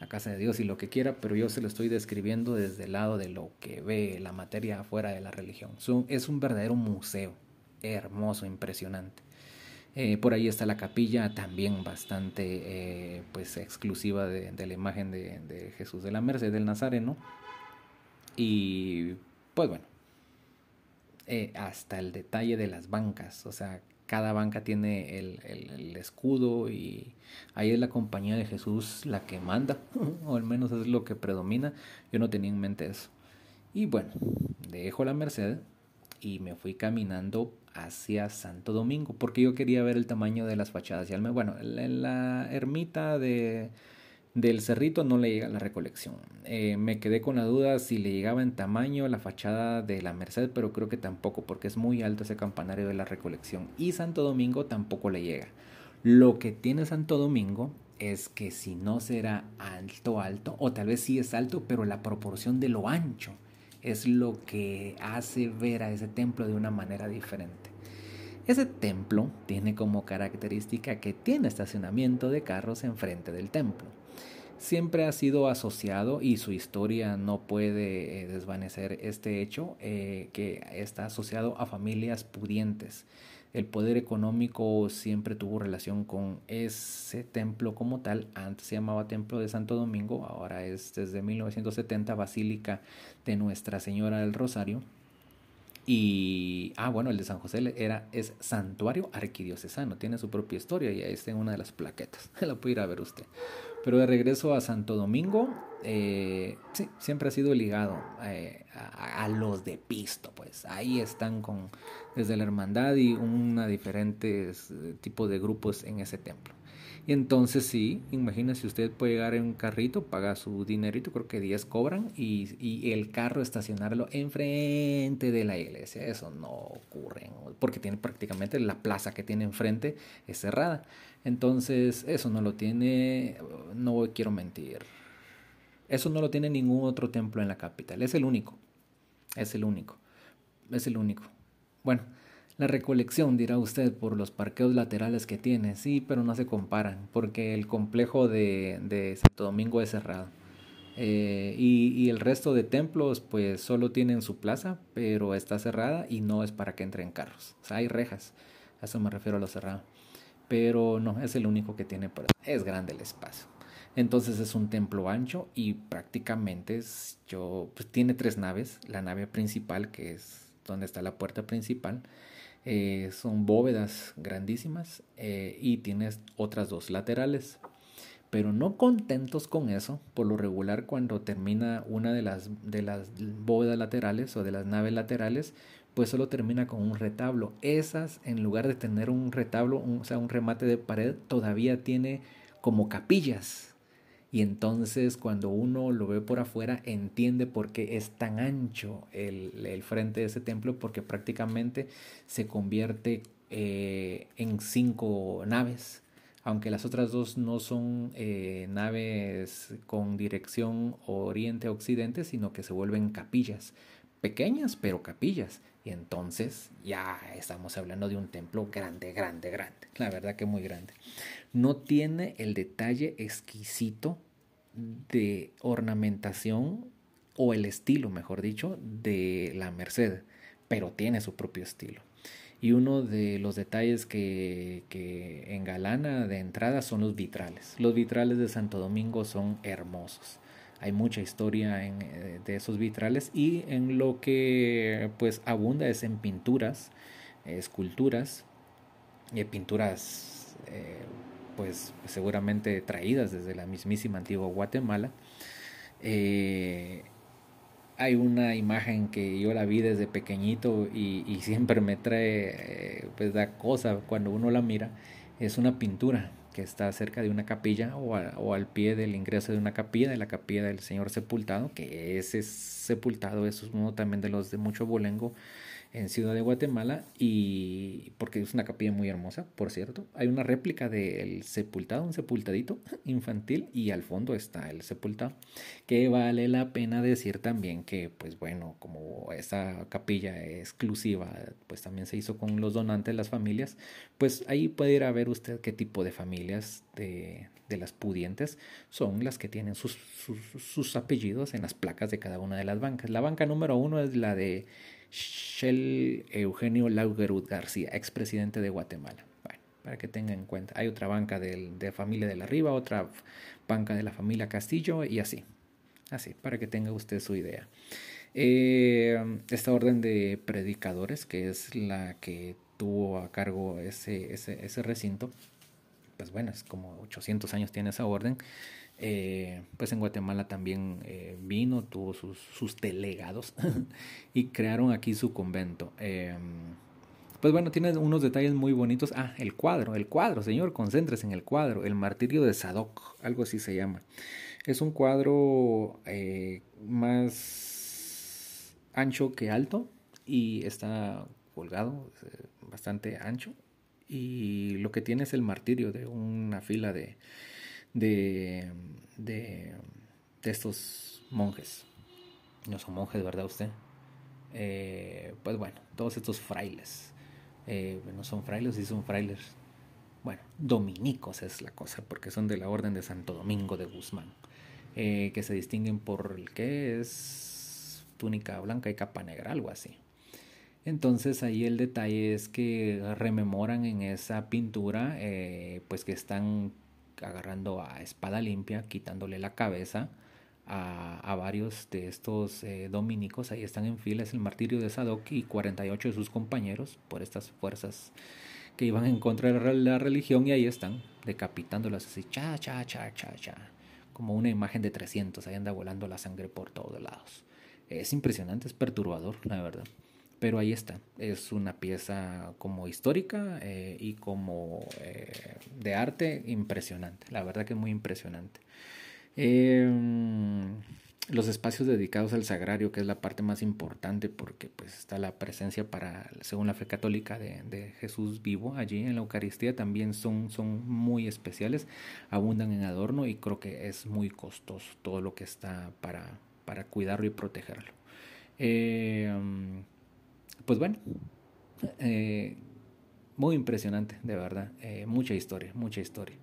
la casa de Dios y lo que quiera, pero yo se lo estoy describiendo desde el lado de lo que ve la materia afuera de la religión. Es un verdadero museo, hermoso, impresionante. Eh, por ahí está la capilla, también bastante eh, pues exclusiva de, la imagen de, Jesús de la Merced del Nazareno. Y pues bueno, eh, hasta el detalle de las bancas, o sea, cada banca tiene el, escudo y ahí es la compañía de Jesús la que manda, (laughs) o al menos es lo que predomina. Yo no tenía en mente eso. Y bueno, dejo la Merced y me fui caminando hacia Santo Domingo porque yo quería ver el tamaño de las fachadas. Y al bueno, en la ermita de del cerrito no le llega la recolección. Eh, me quedé con la duda si le llegaba en tamaño la fachada de la Merced, pero creo que tampoco, porque es muy alto ese campanario de la recolección. Y Santo Domingo tampoco le llega. Lo que tiene Santo Domingo es que si no será alto, alto, o tal vez sí es alto, pero la proporción de lo ancho es lo que hace ver a ese templo de una manera diferente. Ese templo tiene como característica que tiene estacionamiento de carros enfrente del templo siempre ha sido asociado y su historia no puede eh, desvanecer este hecho eh, que está asociado a familias pudientes. El poder económico siempre tuvo relación con ese templo como tal. Antes se llamaba Templo de Santo Domingo, ahora es desde 1970 Basílica de Nuestra Señora del Rosario. Y, ah, bueno, el de San José era, es santuario arquidiocesano, tiene su propia historia y ahí está en una de las plaquetas. (laughs) La puede ir a ver usted. Pero de regreso a Santo Domingo, eh, sí, siempre ha sido ligado eh, a, los de Pisto, pues ahí están con desde la hermandad y una diferentes eh, tipos de grupos en ese templo. Y entonces sí, imagínese usted puede llegar en un carrito, paga su dinerito, creo que 10 cobran, y, y, el carro estacionarlo enfrente de la iglesia. Eso no ocurre, porque tiene prácticamente la plaza que tiene enfrente es cerrada. Entonces, eso no lo tiene, no quiero mentir. Eso no lo tiene ningún otro templo en la capital. Es el único. Es el único. Es el único. Bueno, la recolección, dirá usted, por los parqueos laterales que tiene. Sí, pero no se comparan, porque el complejo de, Santo Domingo es cerrado. Eh, y, y, el resto de templos pues solo tienen su plaza, pero está cerrada y no es para que entren carros. O sea, hay rejas. A eso me refiero a lo cerrado pero no es el único que tiene por es grande el espacio. Entonces es un templo ancho y prácticamente es, yo pues tiene tres naves. La nave principal que es donde está la puerta principal eh, son bóvedas grandísimas eh, y tienes otras dos laterales. Pero no contentos con eso, por lo regular cuando termina una de las, de las bóvedas laterales o de las naves laterales, pues solo termina con un retablo. Esas, en lugar de tener un retablo, o sea, un remate de pared, todavía tiene como capillas. Y entonces cuando uno lo ve por afuera, entiende por qué es tan ancho el, frente de ese templo, porque prácticamente se convierte eh, en cinco naves. Aunque las otras dos no son eh, naves con dirección oriente-occidente, sino que se vuelven capillas pequeñas, pero capillas. Y entonces ya estamos hablando de un templo grande, grande, grande. La verdad que muy grande. No tiene el detalle exquisito de ornamentación o el estilo, mejor dicho, de la Merced, pero tiene su propio estilo. Y uno de los detalles que, que engalana de entrada son los vitrales. Los vitrales de Santo Domingo son hermosos hay mucha historia en, eh, de esos vitrales y en lo que pues abunda es en pinturas esculturas, y pinturas, pues seguramente traídas desde la mismísima antigua Guatemala. hay una imagen que yo la vi desde pequeñito y, siempre me trae, pues da cosa cuando uno la mira, es una pintura que está cerca de una capilla o, al pie del ingreso de una capilla, de la capilla del Señor Sepultado, que ese sepultado es uno también de los de mucho bolengo en Ciudad de Guatemala y porque es una capilla muy hermosa, por cierto. Hay una réplica del sepultado, un sepultadito (laughs) infantil y al fondo está el sepultado, que vale la pena decir también que pues bueno, como esa capilla exclusiva pues también se hizo con los donantes, las familias, pues ahí puede ir a ver usted qué tipo de familias de, de las pudientes son las que tienen sus, sus, sus apellidos en las placas de cada una de las bancas. La banca número uno es la de Shell Eugenio Laugerud García, expresidente de Guatemala. Bueno, para que tenga en cuenta. Hay otra banca de, familia de la Riva, otra banca de la familia Castillo y así. Así, para que tenga usted su idea. Eh, esta orden de predicadores, que es la que tuvo a cargo ese, ese, ese recinto, pues bueno, es como 800 años tiene esa orden. Eh, pues en Guatemala también eh, vino, tuvo sus, sus delegados (laughs) y crearon aquí su convento. Eh, pues bueno, tiene unos detalles muy bonitos. Ah, el cuadro, el cuadro, señor, concéntrese en el cuadro, el martirio de Sadoc, algo así se llama. Es un cuadro más ancho que alto y está colgado, bastante ancho. Y lo que tiene es el martirio de una fila de, de, de, estos monjes. No son monjes, ¿verdad usted? Eh, pues bueno, todos estos frailes. Eh, no son frailes, sí son frailes. Bueno, dominicos es la cosa, porque son de la Orden de Santo Domingo de Guzmán. Eh, que se distinguen por el que es túnica blanca y capa negra, algo así. Entonces ahí el detalle es que rememoran en esa pintura, pues que están agarrando a espada limpia, quitándole la cabeza a, varios de estos eh, dominicos. Ahí están en fila, es el martirio de Sadoc y 48 de sus compañeros por estas fuerzas que iban en contra de la religión y ahí están, decapitándolas así, cha, cha, cha, cha, cha, como una imagen de 300, ahí anda volando la sangre por todos lados. Es impresionante, es perturbador, la verdad pero ahí está. Es una pieza como histórica eh, y como eh, de arte impresionante. La verdad que muy impresionante. Em, los espacios dedicados al sagrario, que es la parte más importante porque pues está la presencia para, según la fe católica, de, Jesús vivo allí en la Eucaristía, también son, son muy especiales, abundan en adorno y creo que es muy costoso todo lo que está para, para cuidarlo y protegerlo. Eh, pues bueno, eh, muy impresionante, de verdad. Eh, mucha historia, mucha historia.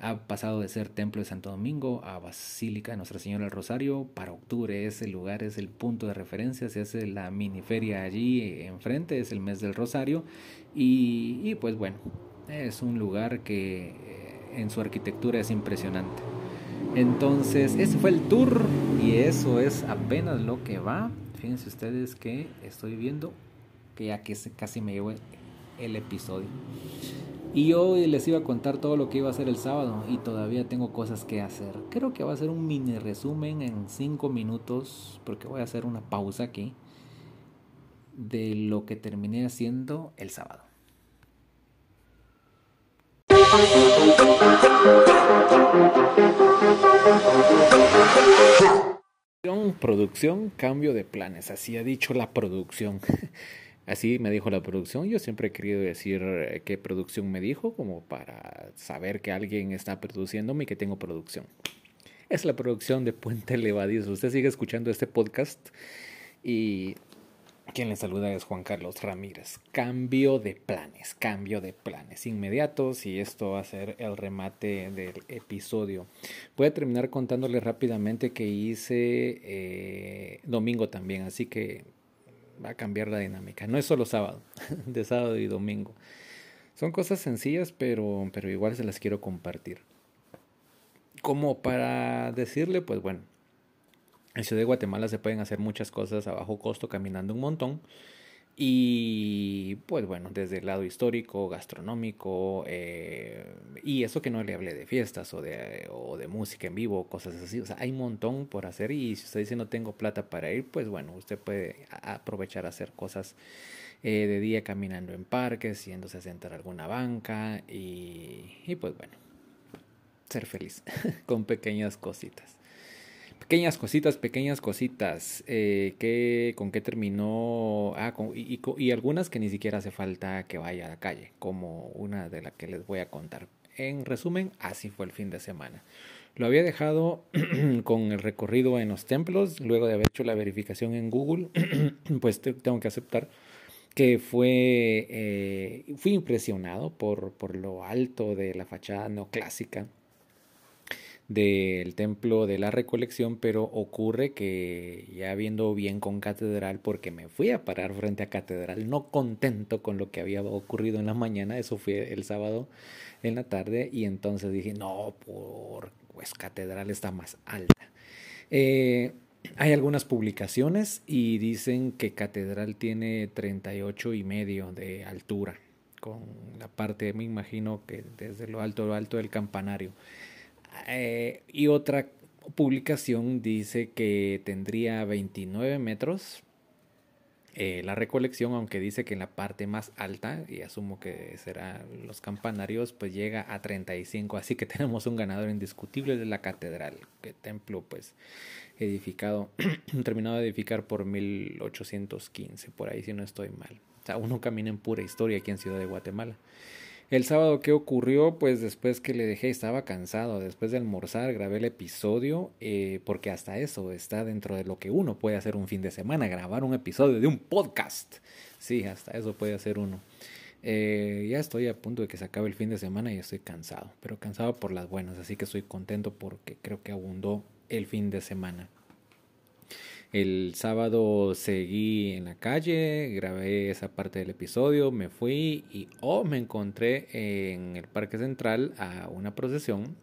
Ha pasado de ser Templo de Santo Domingo a Basílica de Nuestra Señora del Rosario. Para octubre ese lugar es el punto de referencia. Se hace la miniferia allí enfrente, es el mes del Rosario. Y, pues bueno, es un lugar que eh, en su arquitectura es impresionante. Entonces, ese fue el tour y eso es apenas lo que va fíjense ustedes que estoy viendo que ya que casi me llevo el episodio. Y hoy les iba a contar todo lo que iba a hacer el sábado y todavía tengo cosas que hacer. Creo que va a ser un mini resumen en 5 minutos porque voy a hacer una pausa aquí de lo que terminé haciendo el sábado. Producción, cambio de planes, así ha dicho la producción. (laughs) Así me dijo la producción. Yo siempre he querido decir eh, qué producción me dijo, como para saber que alguien está produciéndome y que tengo producción. Es la producción de Puente Levadizo. Usted sigue escuchando este podcast y quien le saluda es Juan Carlos Ramírez. Cambio de planes, cambio de planes inmediatos y esto va a ser el remate del episodio. Voy a terminar contándole rápidamente que hice eh, domingo también, así que va a cambiar la dinámica. No es solo sábado, (laughs) de sábado y domingo. Son cosas sencillas, pero, pero igual se las quiero compartir. Como para decirle, pues bueno, en Ciudad de Guatemala se pueden hacer muchas cosas a bajo costo caminando un montón. Y pues bueno, desde el lado histórico, gastronómico, eh, y eso que no le hablé de fiestas o de, o de música en vivo, cosas así. O sea, hay un montón por hacer y si usted dice no tengo plata para ir, pues bueno, usted puede aprovechar a hacer cosas eh, de día caminando en parques, yéndose a sentar a alguna banca y, y pues bueno, ser feliz (laughs) con pequeñas cositas. Pequeñas cositas, pequeñas cositas. Eh, que, ¿Con qué terminó? Ah, y, y, algunas que ni siquiera hace falta que vaya a la calle, como una de las que les voy a contar. En resumen, así fue el fin de semana. Lo había dejado (clears throat) con el recorrido en los templos, luego de haber hecho la verificación en Google, (clears throat) pues tengo que aceptar que fue, eh, fui impresionado por, por lo alto de la fachada neoclásica del templo de la recolección, pero ocurre que ya viendo bien con catedral, porque me fui a parar frente a catedral, no contento con lo que había ocurrido en la mañana, eso fue el sábado en la tarde, y entonces dije, no, por, pues catedral está más alta. Eh, hay algunas publicaciones y dicen que catedral tiene 38 y medio de altura, con la parte, me imagino que desde lo alto, lo alto del campanario. Eh, y otra publicación dice que tendría 29 metros eh, la recolección, aunque dice que en la parte más alta, y asumo que serán los campanarios, pues llega a 35. Así que (laughs) tenemos un ganador indiscutible de la catedral, que templo pues edificado, (clears throat) terminado de edificar por 1815, por ahí si no estoy mal. O sea, uno camina en pura historia aquí en Ciudad de Guatemala. El sábado, ¿qué ocurrió? Pues después que le dejé, estaba cansado. Después de almorzar, grabé el episodio, eh, porque hasta eso está dentro de lo que uno puede hacer un fin de semana, grabar un episodio de un podcast. Sí, hasta eso puede hacer uno. Eh, ya estoy a punto de que se acabe el fin de semana y estoy cansado, pero cansado por las buenas, así que estoy contento porque creo que abundó el fin de semana. El sábado seguí en la calle, grabé esa parte del episodio, me fui y oh, me encontré en el Parque Central a una procesión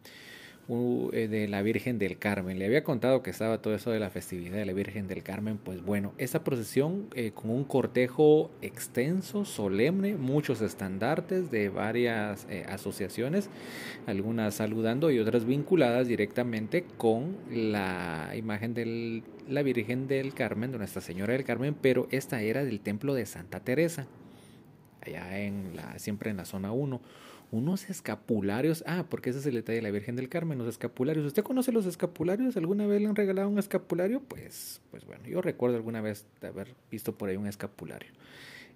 de la Virgen del Carmen. Le había contado que estaba todo eso de la festividad de la Virgen del Carmen. Pues bueno, esa procesión eh, con un cortejo extenso, solemne, muchos estandartes de varias eh, asociaciones, algunas saludando y otras vinculadas directamente con la imagen de la Virgen del Carmen, de Nuestra Señora del Carmen, pero esta era del templo de Santa Teresa, allá en la, siempre en la zona 1 unos escapularios. Ah, porque ese es el detalle de la Virgen del Carmen, los escapularios. ¿Usted conoce los escapularios? ¿Alguna vez le han regalado un escapulario? Pues, pues bueno, yo recuerdo alguna vez de haber visto por ahí un escapulario.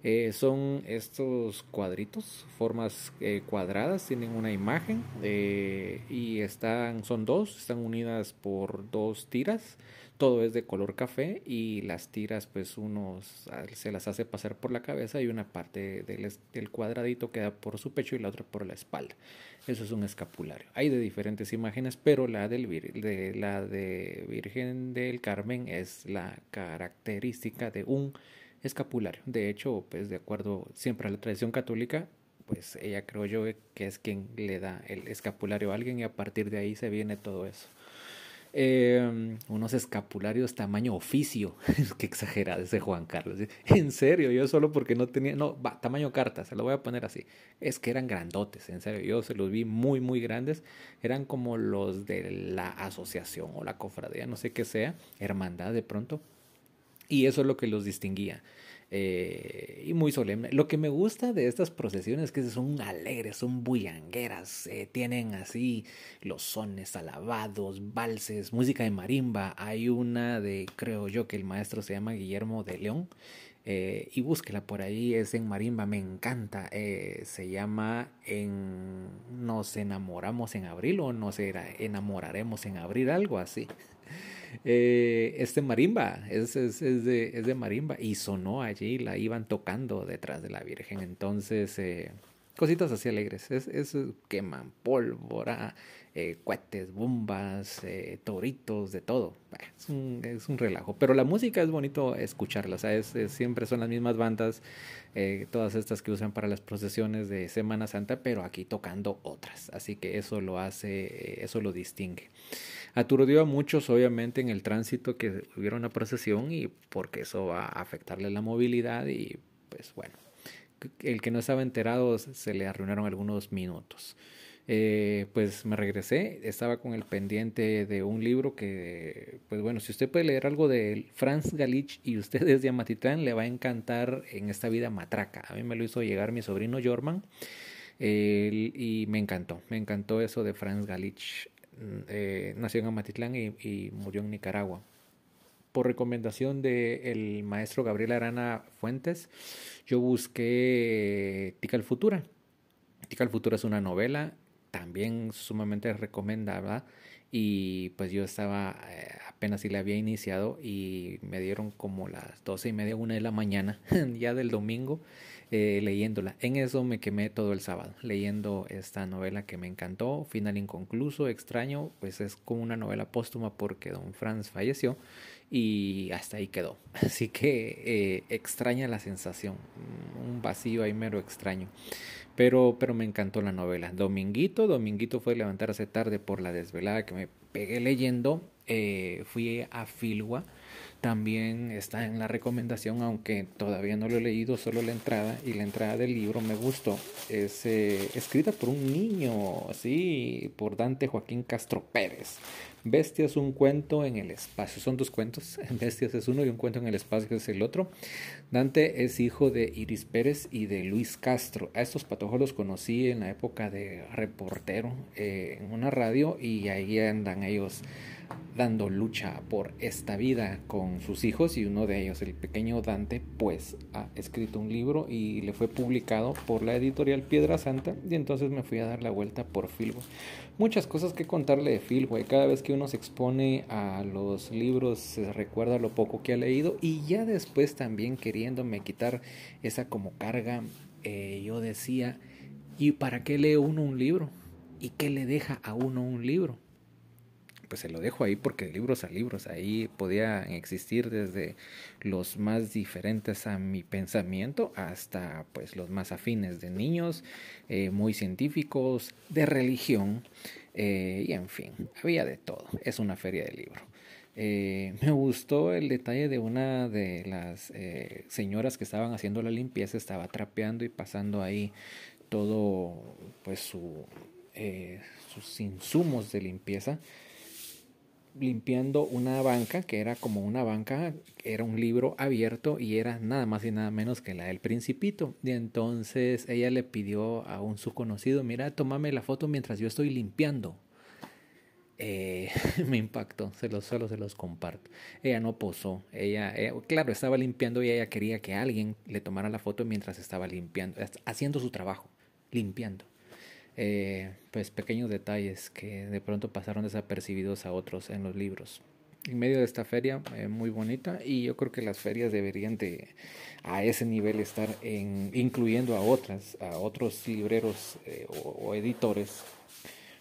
Eh, son estos cuadritos, formas eh, cuadradas, tienen una imagen eh, y están, son dos, están unidas por dos tiras todo es de color café y las tiras pues unos se las hace pasar por la cabeza y una parte del, del, cuadradito queda por su pecho y la otra por la espalda. Eso es un escapulario. Hay de diferentes imágenes, pero la, del, de, la de Virgen del Carmen es la característica de un escapulario. De hecho, pues de acuerdo siempre a la tradición católica, pues ella creo yo que es quien le da el escapulario a alguien y a partir de ahí se viene todo eso. Em, unos escapularios tamaño oficio. (laughs) Qué exagerado ese Juan Carlos. En serio, yo solo porque no tenía. No, va, tamaño carta, se lo voy a poner así. Es que eran grandotes, en serio. Yo se los vi muy, muy grandes. Eran como los de la asociación o la cofradía, no sé qué sea, hermandad de pronto. Y eso es lo que los distinguía. Eh, y muy solemne. Lo que me gusta de estas procesiones es que son alegres, son bullangueras, eh, tienen así los sones alabados, valses, música de marimba. Hay una de, creo yo, que el maestro se llama Guillermo de León. Eh, y búsquela por ahí, es en marimba, me encanta. se llama en Nos enamoramos en abril o nos enamoraremos en abril, algo así. (laughs) Eh, este marimba, es, es, de, es, de, marimba y sonó allí, la iban tocando detrás de la Virgen. Entonces, eh, cositas así alegres, es, es queman pólvora, eh, cohetes, bombas, eh, toritos, de todo. Es un, es un, relajo, pero la música es bonito escucharla, o sea, es, siempre son las mismas bandas, eh, todas estas que usan para las procesiones de Semana Santa, pero aquí tocando otras, así que eso lo hace, eso lo distingue. Aturdió a muchos, obviamente, en el tránsito que hubiera una procesión y porque eso va a afectarle la movilidad y pues bueno, el que no estaba enterado se le arruinaron algunos minutos. Eh, pues me regresé, estaba con el pendiente de un libro que, pues bueno, si usted puede leer algo de Franz Galich y usted es de Amatitlán, le va a encantar en esta vida matraca. A mí me lo hizo llegar mi sobrino Jorman y me encantó, me encantó eso de Franz Galich. Eh, nació en Amatitlán y, murió en Nicaragua. Por recomendación del maestro Gabriel Arana Fuentes, yo busqué Tica el Futura. Tica el Futura es una novela también sumamente recomendada y pues yo estaba eh, si la había iniciado y me dieron como las doce y media, una de la mañana (laughs) ya del domingo eh, leyéndola. En eso me quemé todo el sábado leyendo esta novela que me encantó, final inconcluso, extraño, pues es como una novela póstuma porque don Franz falleció y hasta ahí quedó. (laughs) Así que eh, extraña la sensación, un vacío ahí mero extraño. Pero, pero me encantó la novela. Dominguito, Dominguito fue levantarse tarde por la desvelada que me pegué leyendo. Eh, fui a Filwa. También está en la recomendación, aunque todavía no lo he leído, solo la entrada. Y la entrada del libro me gustó. Es eh, escrita por un niño, sí, por Dante Joaquín Castro Pérez. Bestias, un cuento en el espacio. Son dos cuentos. (laughs) Bestias es uno y un cuento en el espacio es el otro. Dante es hijo de Iris Pérez y de Luis Castro. A estos patojos los conocí en la época de reportero eh, en una radio y ahí andan ellos dando lucha por esta vida con sus hijos y uno de ellos, el pequeño Dante, pues ha escrito un libro y le fue publicado por la editorial Piedra Santa y entonces me fui a dar la vuelta por Filbo. Muchas cosas que contarle de Filbo cada vez que uno se expone a los libros se recuerda lo poco que ha leído y ya después también queriéndome quitar esa como carga, eh, yo decía, ¿y para qué lee uno un libro? ¿Y qué le deja a uno un libro? Pues se lo dejo ahí porque de libros a libros ahí podían existir desde los más diferentes a mi pensamiento hasta pues los más afines de niños, eh, muy científicos, de religión eh, y en fin, había de todo. Es una feria de libro. Eh, me gustó el detalle de una de las señoras que estaban haciendo la limpieza, estaba trapeando y pasando ahí todo pues su, sus insumos de limpieza limpiando una banca que era como una banca, era un libro abierto y era nada más y nada menos que la del principito. Y entonces ella le pidió a un su conocido, mira, tómame la foto mientras yo estoy limpiando. Eh, (laughs) me impactó, se los, solo se los comparto. Ella no posó, ella, ella, claro, estaba limpiando y ella quería que alguien le tomara la foto mientras estaba limpiando, haciendo su trabajo, limpiando. Eh, pues pequeños detalles que de pronto pasaron desapercibidos a otros en los libros. En medio de esta feria eh, muy bonita y yo creo que las ferias deberían de a ese nivel estar en, incluyendo a otras, a otros libreros eh, o, editores,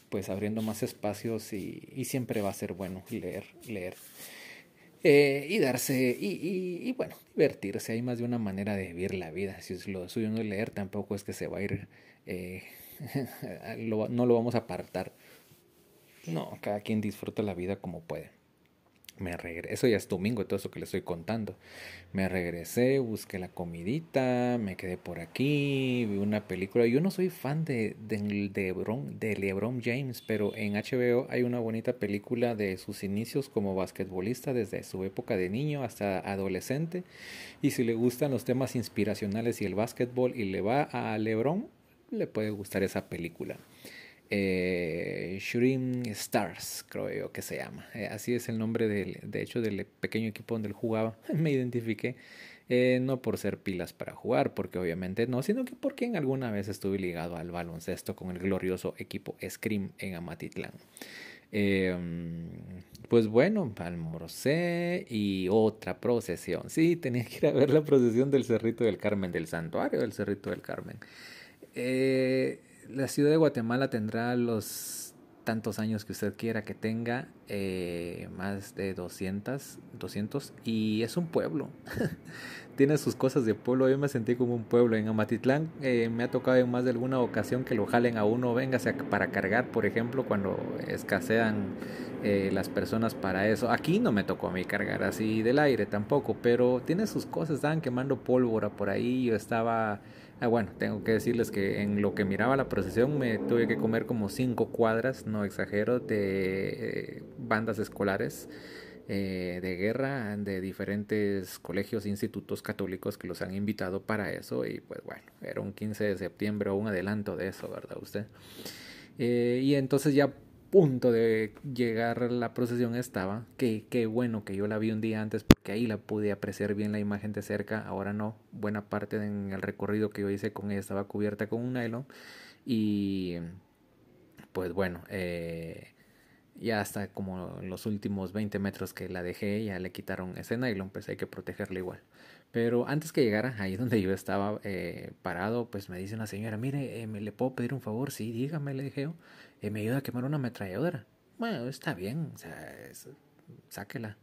pues abriendo más espacios y, y, siempre va a ser bueno leer, leer. y darse, y, y, bueno, divertirse. Hay más de una manera de vivir la vida. Si es lo suyo no leer, tampoco es que se va a ir (laughs) no lo vamos a apartar. No, cada quien disfruta la vida como puede. Me regresé, eso ya es domingo, todo eso que le estoy contando. Me regresé, busqué la comidita, me quedé por aquí, vi una película. Yo no soy fan de, de, de, LeBron James, pero en HBO hay una bonita película de sus inicios como basquetbolista, desde su época de niño hasta adolescente. Y si le gustan los temas inspiracionales y el básquetbol y le va a LeBron, le puede gustar esa película. Eh, Shooting Stars, creo yo que se llama. Eh, así es el nombre del, de hecho del pequeño equipo donde él jugaba. (laughs) Me identifiqué. Eh, no por ser pilas para jugar, porque obviamente no, sino que porque alguna vez estuve ligado al baloncesto con el glorioso equipo Scream en Amatitlán. Em, pues bueno, almorcé y otra procesión. Sí, tenía que ir a ver la procesión del Cerrito del Carmen, del santuario del Cerrito del Carmen. Eh, la ciudad de Guatemala tendrá los tantos años que usted quiera que tenga, eh, más de 200, 200, y es un pueblo. (laughs) Tiene sus cosas de pueblo, yo me sentí como un pueblo. En Amatitlán eh, me ha tocado en más de alguna ocasión que lo jalen a uno, venga para cargar, por ejemplo, cuando escasean eh, las personas para eso. Aquí no me tocó a mí cargar así del aire tampoco, pero tiene sus cosas, estaban quemando pólvora por ahí, yo estaba Ah, bueno, tengo que decirles que en lo que miraba la procesión me tuve que comer como cinco cuadras, no exagero, de eh, bandas escolares eh, de guerra de diferentes colegios e institutos católicos que los han invitado para eso y pues bueno, era un 15 de septiembre o un adelanto de eso, ¿verdad usted? Eh, y entonces ya punto de llegar la procesión estaba, que qué bueno que yo la vi un día antes porque ahí la pude apreciar bien la imagen de cerca, ahora no, buena parte en el recorrido que yo hice con ella estaba cubierta con un nylon y pues bueno, eh, ya hasta como los últimos 20 metros que la dejé ya le quitaron ese nylon, pues hay que protegerla igual. Pero antes que llegara, ahí (laughs) donde yo estaba eh, parado, pues me dice una señora, mire, eh, ¿me le puedo pedir un favor? Sí, dígame, le dije. Eh, me ayuda a quemar una ametralladora. Bueno, está bien, o sea, sáquela.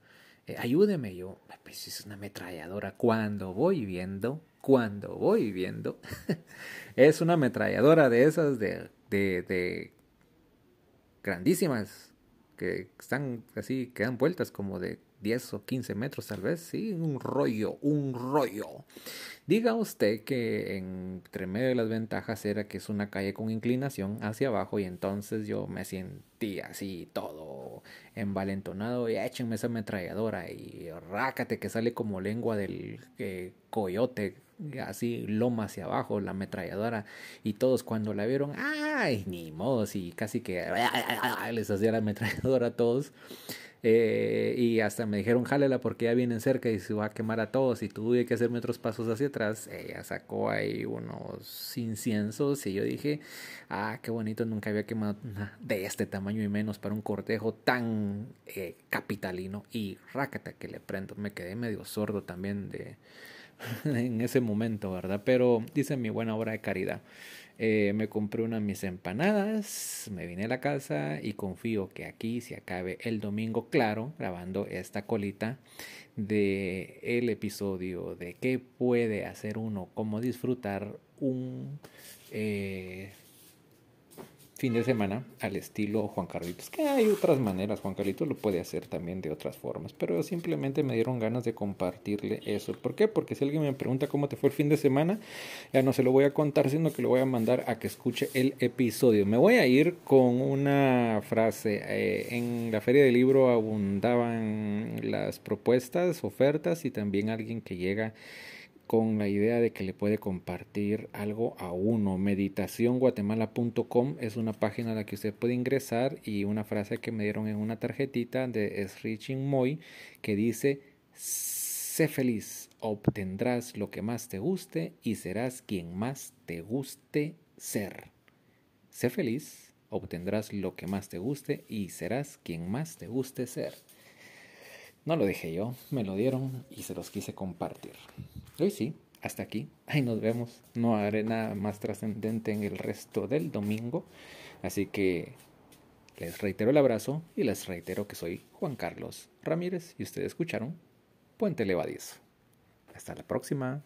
Eh, ayúdeme, yo, pues es una ametralladora. Cuando voy viendo, cuando voy viendo, (laughs) es una ametralladora de esas de, de, de grandísimas, que están así, que dan vueltas como de 10 o 15 metros tal vez, sí, un rollo, un rollo. Diga usted que entre medio de las ventajas era que es una calle con inclinación hacia abajo y entonces yo me sentí así todo envalentonado y échenme esa ametralladora y rácate que sale como lengua del eh, coyote así loma hacia abajo la ametralladora y todos cuando la vieron ay ni modo y casi que (laughs) les hacía la ametralladora a todos eh, y hasta me dijeron, jálela porque ya vienen cerca y se va a quemar a todos. Y tuve que hacerme otros pasos hacia atrás. Ella sacó ahí unos inciensos y yo dije, ah, qué bonito, nunca había quemado de este tamaño y menos para un cortejo tan eh, capitalino. Y rácata que le prendo, me quedé medio sordo también de (laughs) en ese momento, ¿verdad? Pero dice mi buena obra de caridad. Eh, me compré una de mis empanadas, me vine a la casa y confío que aquí se acabe el domingo, claro, grabando esta colita de el episodio de qué puede hacer uno, cómo disfrutar un eh, fin de semana al estilo Juan Carlitos. Que hay otras maneras, Juan Carlitos lo puede hacer también de otras formas, pero simplemente me dieron ganas de compartirle eso. ¿Por qué? Porque si alguien me pregunta cómo te fue el fin de semana, ya no se lo voy a contar, sino que lo voy a mandar a que escuche el episodio. Me voy a ir con una frase. Eh, en la feria del libro abundaban las propuestas, ofertas y también alguien que llega con la idea de que le puede compartir algo a uno. Meditacionguatemala.com es una página a la que usted puede ingresar y una frase que me dieron en una tarjetita de Sriching Moy que dice, sé feliz, obtendrás lo que más te guste y serás quien más te guste ser. Sé feliz, obtendrás lo que más te guste y serás quien más te guste ser. No lo dejé yo, me lo dieron y se los quise compartir. Hoy sí, hasta aquí. Ahí nos vemos. No haré nada más trascendente en el resto del domingo. Así que les reitero el abrazo y les reitero que soy Juan Carlos Ramírez y ustedes escucharon Puente Levadizo. Hasta la próxima.